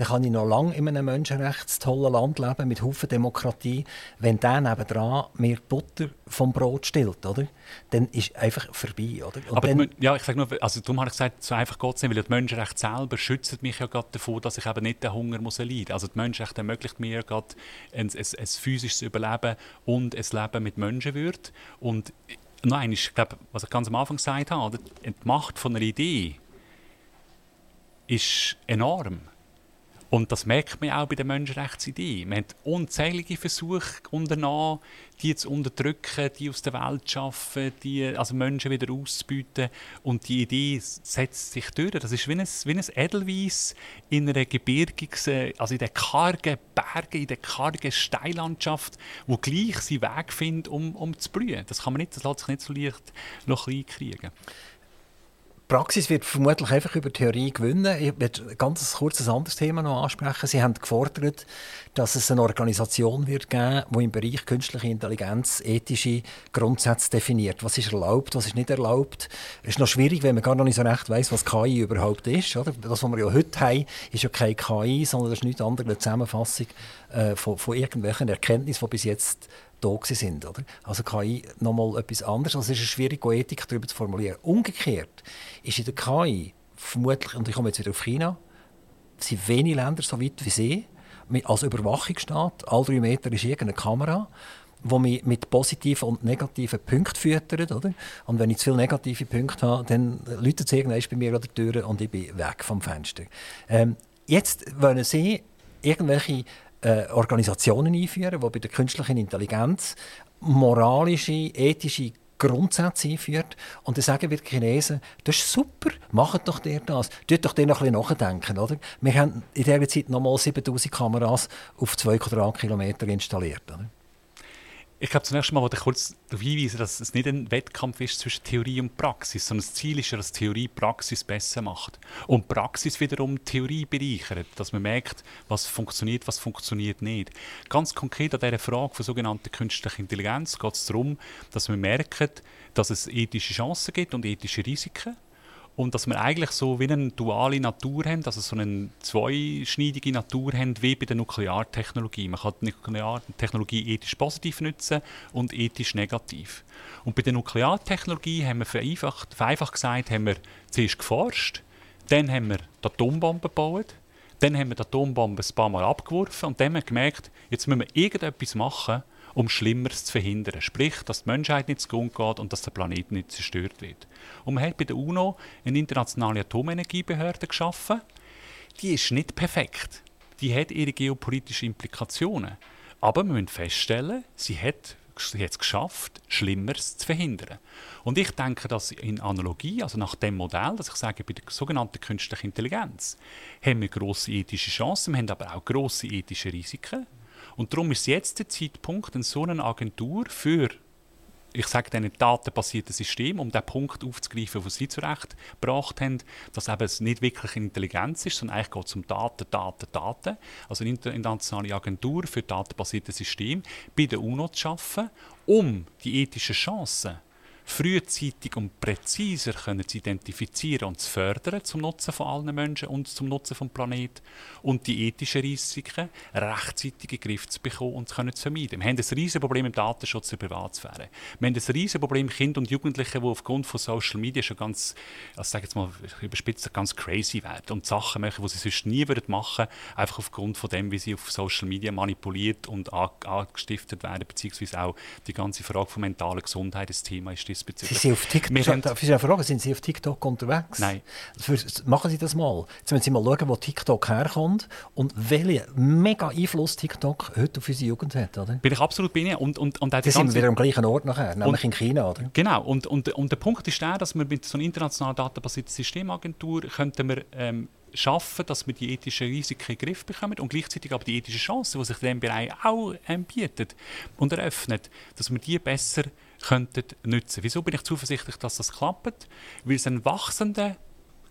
Speaker 2: dann kann ich noch lange in einem menschenrechtstollen Land leben, mit Haufen Demokratie. Wenn der nebendran mir Butter vom Brot stillt, oder? dann ist einfach vorbei. Oder?
Speaker 3: Und Aber dann, ja, ich sage nur, also darum habe ich gesagt, so einfach geht es nicht, weil das Menschenrecht selber schützt mich ja gerade davor, dass ich eben nicht den Hunger muss leiden muss. Also das Menschenrecht ermöglicht mir ja gerade ein, ein, ein physisches Überleben und ein Leben mit Menschenwürde. Und noch ich glaube, was ich ganz am Anfang gesagt habe, die Macht von einer Idee ist enorm. Und das merkt man auch bei der Menschenrechtsidee. Man hat unzählige Versuche unternommen, die zu unterdrücken, die aus der Welt zu schaffen, die, also Menschen wieder auszubieten. Und die Idee setzt sich durch. Das ist wie ein, wie ein Edelweiss in einer gebirgigen, also in den kargen Bergen, in der kargen Steillandschaft, wo gleich seinen Weg findet, um, um zu blühen. Das kann man nicht, das lässt sich nicht so leicht noch klein kriegen.
Speaker 2: Praxis wird vermutlich einfach über Theorie gewinnen. Ich werde ein ganz kurzes anderes Thema noch ansprechen. Sie haben gefordert, dass es eine Organisation wird geben, die im Bereich künstliche Intelligenz ethische Grundsätze definiert. Was ist erlaubt, was ist nicht erlaubt. Es ist noch schwierig, wenn man gar noch nicht so recht weiß, was KI überhaupt ist. Oder? Das, was wir ja heute haben, ist ja keine KI, sondern das ist nichts anderes eine Zusammenfassung äh, von, von irgendwelchen Erkenntnissen, die bis jetzt da sind. Oder? Also KI nochmal etwas anderes. Also es ist schwierig, Ethik darüber zu formulieren. Umgekehrt ist in der KI vermutlich, und ich komme jetzt wieder auf China, sind wenige Länder so weit wie sie, als Überwachungsstaat, alle drei Meter ist irgendeine Kamera, wo mich mit positiven und negativen Punkten füttert. Oder? Und wenn ich zu viele negative Punkte habe, dann läutet es irgendwann bei mir an der Tür und ich bin weg vom Fenster. Ähm, jetzt wollen Sie irgendwelche äh, Organisationen einführen, die bei der künstlichen Intelligenz moralische, ethische Grundsätze einführt. Und dann sagen wir Chinesen, das ist super, macht doch dir das. Tut doch dir noch ein bisschen nachdenken. Oder? Wir haben in dieser Zeit nochmal 7000 Kameras auf 2 Quadratkilometer installiert. Oder?
Speaker 3: Ich glaube, zunächst mal wollte ich kurz darauf hinweisen, dass es nicht ein Wettkampf ist zwischen Theorie und Praxis, sondern das Ziel ist ja, dass Theorie Praxis besser macht. Und Praxis wiederum Theorie bereichert, dass man merkt, was funktioniert, was funktioniert nicht. Ganz konkret an dieser Frage von sogenannter künstlicher Intelligenz geht es darum, dass man merkt, dass es ethische Chancen gibt und ethische Risiken und dass wir eigentlich so wie eine duale Natur haben, also so eine zweischneidige Natur haben wie bei der Nukleartechnologie. Man kann die Nukleartechnologie ethisch positiv nutzen und ethisch negativ. Und bei der Nukleartechnologie haben wir vereinfacht, vereinfacht gesagt, haben wir zuerst geforscht, dann haben wir die Atombombe gebaut, dann haben wir die Atombombe ein paar Mal abgeworfen und dann haben wir gemerkt, jetzt müssen wir irgendetwas machen, um Schlimmeres zu verhindern. Sprich, dass die Menschheit nicht zugrunde geht und dass der Planet nicht zerstört wird. Und man hat bei der UNO eine internationale Atomenergiebehörde geschaffen. Die ist nicht perfekt. Die hat ihre geopolitischen Implikationen. Aber wir müssen feststellen, sie hat sie hat es geschafft, Schlimmeres zu verhindern. Und ich denke, dass in Analogie, also nach dem Modell, dass ich sage, bei der sogenannten künstlichen Intelligenz, haben wir grosse ethische Chancen, wir haben aber auch grosse ethische Risiken. Und darum ist jetzt der Zeitpunkt, in so einer Agentur für ich sage dann, datenbasiertes System, um den Punkt aufzugreifen, den Sie zurechtgebracht haben, dass eben es nicht wirklich Intelligenz ist, sondern eigentlich geht es um Daten, Daten, Daten. Also eine internationale Agentur für datenbasiertes System bei der UNO zu schaffen, um die ethischen Chancen frühzeitig und präziser können zu identifizieren und zu fördern zum Nutzen von allen Menschen und zum Nutzen vom Planeten und die ethischen Risiken rechtzeitig in den Griff zu bekommen und zu können zu vermeiden. Wir haben ein riesiges Problem im Datenschutz der Privatsphäre. Wir haben ein riesiges Problem Kinder und Jugendliche, die aufgrund von Social Media schon ganz, also sage jetzt mal überspitzt, ganz crazy werden und Sachen machen, die sie sonst nie würden machen, einfach aufgrund von dem, wie sie auf Social Media manipuliert und angestiftet werden, beziehungsweise auch die ganze Frage von mentaler Gesundheit das Thema ist
Speaker 2: diesbezüglich. Sie sind auf TikTok, haben, darf ich fragen, sind Sie auf TikTok unterwegs?
Speaker 3: Nein.
Speaker 2: Für, machen Sie das mal. Jetzt müssen Sie mal schauen, wo TikTok herkommt und welchen mega Einfluss TikTok heute auf unsere Jugend hat. Oder?
Speaker 3: Bin ich absolut bei Ihnen. Und, und, und
Speaker 2: das sind wir wieder am gleichen Ort nachher, nämlich und, in China. Oder?
Speaker 3: Genau. Und, und, und der Punkt ist der, dass wir mit so einer international datenbasierten Systemagentur könnten wir ähm, schaffen, dass wir die ethischen Risiken in den Griff bekommen und gleichzeitig aber die ethischen Chancen, die sich in diesem Bereich auch ähm, bieten und eröffnet, dass wir die besser könnten nutzen. Wieso bin ich zuversichtlich, dass das klappt? Weil es einen wachsenden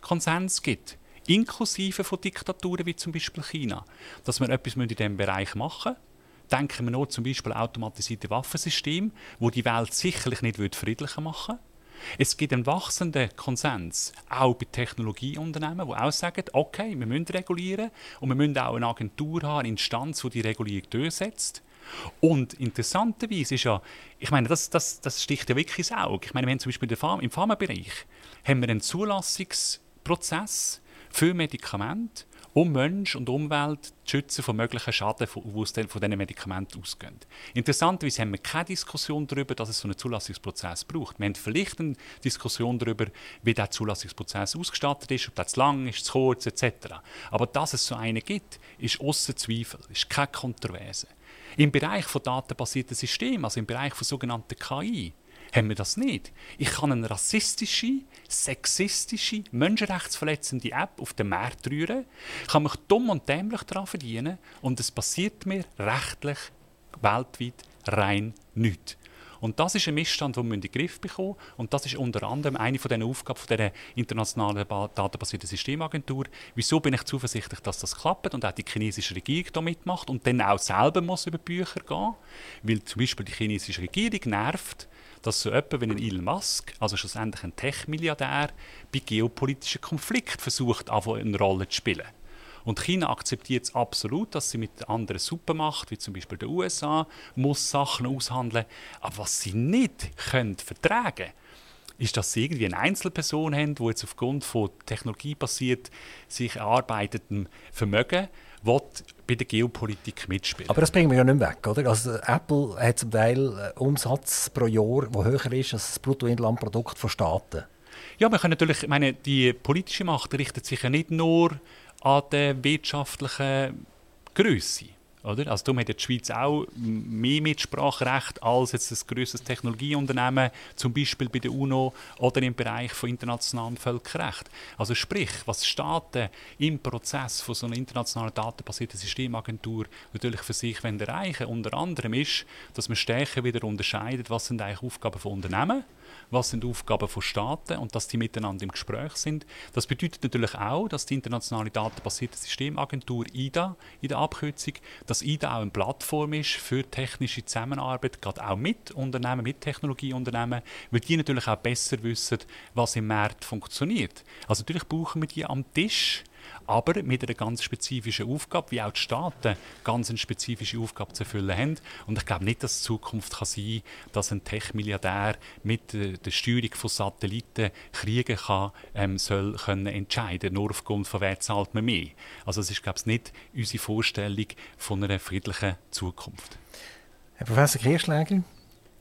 Speaker 3: Konsens gibt, inklusive von Diktaturen wie zum Beispiel China, dass wir etwas in diesem Bereich machen müssen. Denken wir nur zum Beispiel automatisierte Waffensysteme, wo die Welt sicherlich nicht friedlicher machen würde. Es gibt einen wachsenden Konsens, auch bei Technologieunternehmen, die auch sagen, okay, wir müssen regulieren und wir müssen auch eine Agentur haben, eine Instanz, die die Regulierung durchsetzt. Und interessanterweise ist ja, ich meine, das, das, das sticht ja wirklich ins Auge. Ich meine, wir haben zum Beispiel im Pharmabereich haben wir einen Zulassungsprozess für Medikamente, um Mensch und Umwelt zu schützen von möglichen Schaden, die von diesen Medikamenten ausgehen. Interessanterweise haben wir keine Diskussion darüber, dass es so einen Zulassungsprozess braucht. Wir haben vielleicht eine Diskussion darüber, wie der Zulassungsprozess ausgestattet ist, ob der zu lang ist, zu kurz etc. Aber dass es so einen gibt, ist außer Zweifel, ist keine Kontroverse. Im Bereich von datenbasierten Systemen, also im Bereich von sogenannten KI, haben wir das nicht. Ich kann eine rassistische, sexistische, menschenrechtsverletzende App auf den Markt rühren, kann mich dumm und dämlich daran verdienen und es passiert mir rechtlich weltweit rein nichts. Und das ist ein Missstand, den wir in den Griff bekommen Und das ist unter anderem eine von den Aufgaben der internationalen datenbasierten Systemagentur. Wieso bin ich zuversichtlich, dass das klappt und auch die chinesische Regierung da mitmacht und dann auch selber muss über Bücher gehen? Weil zum Beispiel die chinesische Regierung nervt, dass so jemand wie Elon Musk, also schlussendlich ein Tech-Milliardär, bei geopolitischen Konflikten versucht, eine Rolle zu spielen. Und China akzeptiert es absolut, dass sie mit anderen Supermacht, wie zum Beispiel den USA, muss Sachen aushandeln. Aber was sie nicht können vertragen ist, dass sie irgendwie eine Einzelperson haben, die jetzt aufgrund von Technologie basiert sich erarbeitetem Vermögen will bei der Geopolitik mitspielen.
Speaker 2: Aber das bringen wir ja nicht weg, oder? Also Apple hat zum Teil Umsatz pro Jahr, der höher ist als das Bruttoinlandprodukt von Staaten.
Speaker 3: Ja, man kann natürlich, ich meine, die politische Macht richtet sich ja nicht nur an der wirtschaftlichen Größe. Oder? Also darum hat die Schweiz auch mehr Mitspracherecht als jetzt ein grösseres Technologieunternehmen, zum Beispiel bei der UNO oder im Bereich von internationalem Völkerrecht. Also sprich, was Staaten im Prozess von so einer internationalen datenbasierten Systemagentur natürlich für sich erreichen wollen, unter anderem ist, dass man stärker wieder unterscheidet, was sind eigentlich Aufgaben von Unternehmen was sind Aufgaben von Staaten und dass die miteinander im Gespräch sind. Das bedeutet natürlich auch, dass die internationale datenbasierte Systemagentur IDA in der Abkürzung, dass IDA auch eine Plattform ist für technische Zusammenarbeit, gerade auch mit Unternehmen, mit Technologieunternehmen, weil die natürlich auch besser wissen, was im Markt funktioniert. Also natürlich brauchen wir die am Tisch aber mit einer ganz spezifischen Aufgabe, wie auch die Staaten ganz eine spezifische Aufgabe zu erfüllen haben. Und ich glaube nicht, dass es Zukunft kann sein kann, dass ein Tech-Milliardär mit der Steuerung von Satelliten Kriege kann, ähm, soll können entscheiden, nur aufgrund von wer zahlt man mehr. Also das ist, glaube ich, nicht unsere Vorstellung von einer friedlichen Zukunft.
Speaker 2: Herr Professor Kirschläger,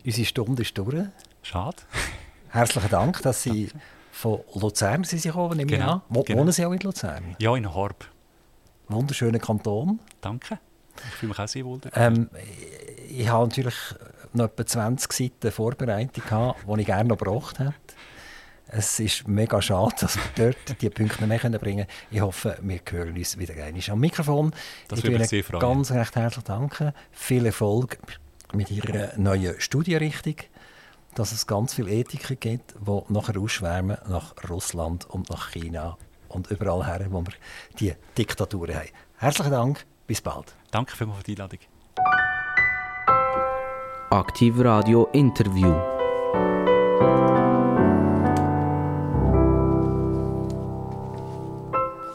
Speaker 2: unsere Stunde ist durch.
Speaker 3: Schade.
Speaker 2: Herzlichen Dank, dass Sie von Luzern sind Sie gekommen, nehme genau, Wo, genau. Wohnen Sie auch in Luzern?
Speaker 3: Ja, in Horb.
Speaker 2: Wunderschöner Kanton.
Speaker 3: Danke. Ich fühle mich auch sehr wohl
Speaker 2: ähm, Ich habe natürlich noch etwa 20 Seiten Vorbereitung die ich gerne noch gebraucht hätte. Es ist mega schade, dass wir dort die Punkte mehr bringen können. Ich hoffe, wir hören uns wieder einmal am Mikrofon.
Speaker 3: Das
Speaker 2: ich
Speaker 3: würde
Speaker 2: mich
Speaker 3: sehr freuen.
Speaker 2: ganz recht herzlich danken. Viel Erfolg mit Ihrer neuen Studienrichtung. Dass es ganz viele Ethiker gibt, die nachher ausschwärmen nach Russland und nach China und überall her, wo wir die Diktaturen haben. Herzlichen Dank, bis bald.
Speaker 3: Danke vielmals für die Einladung.
Speaker 1: Aktiv Radio Interview.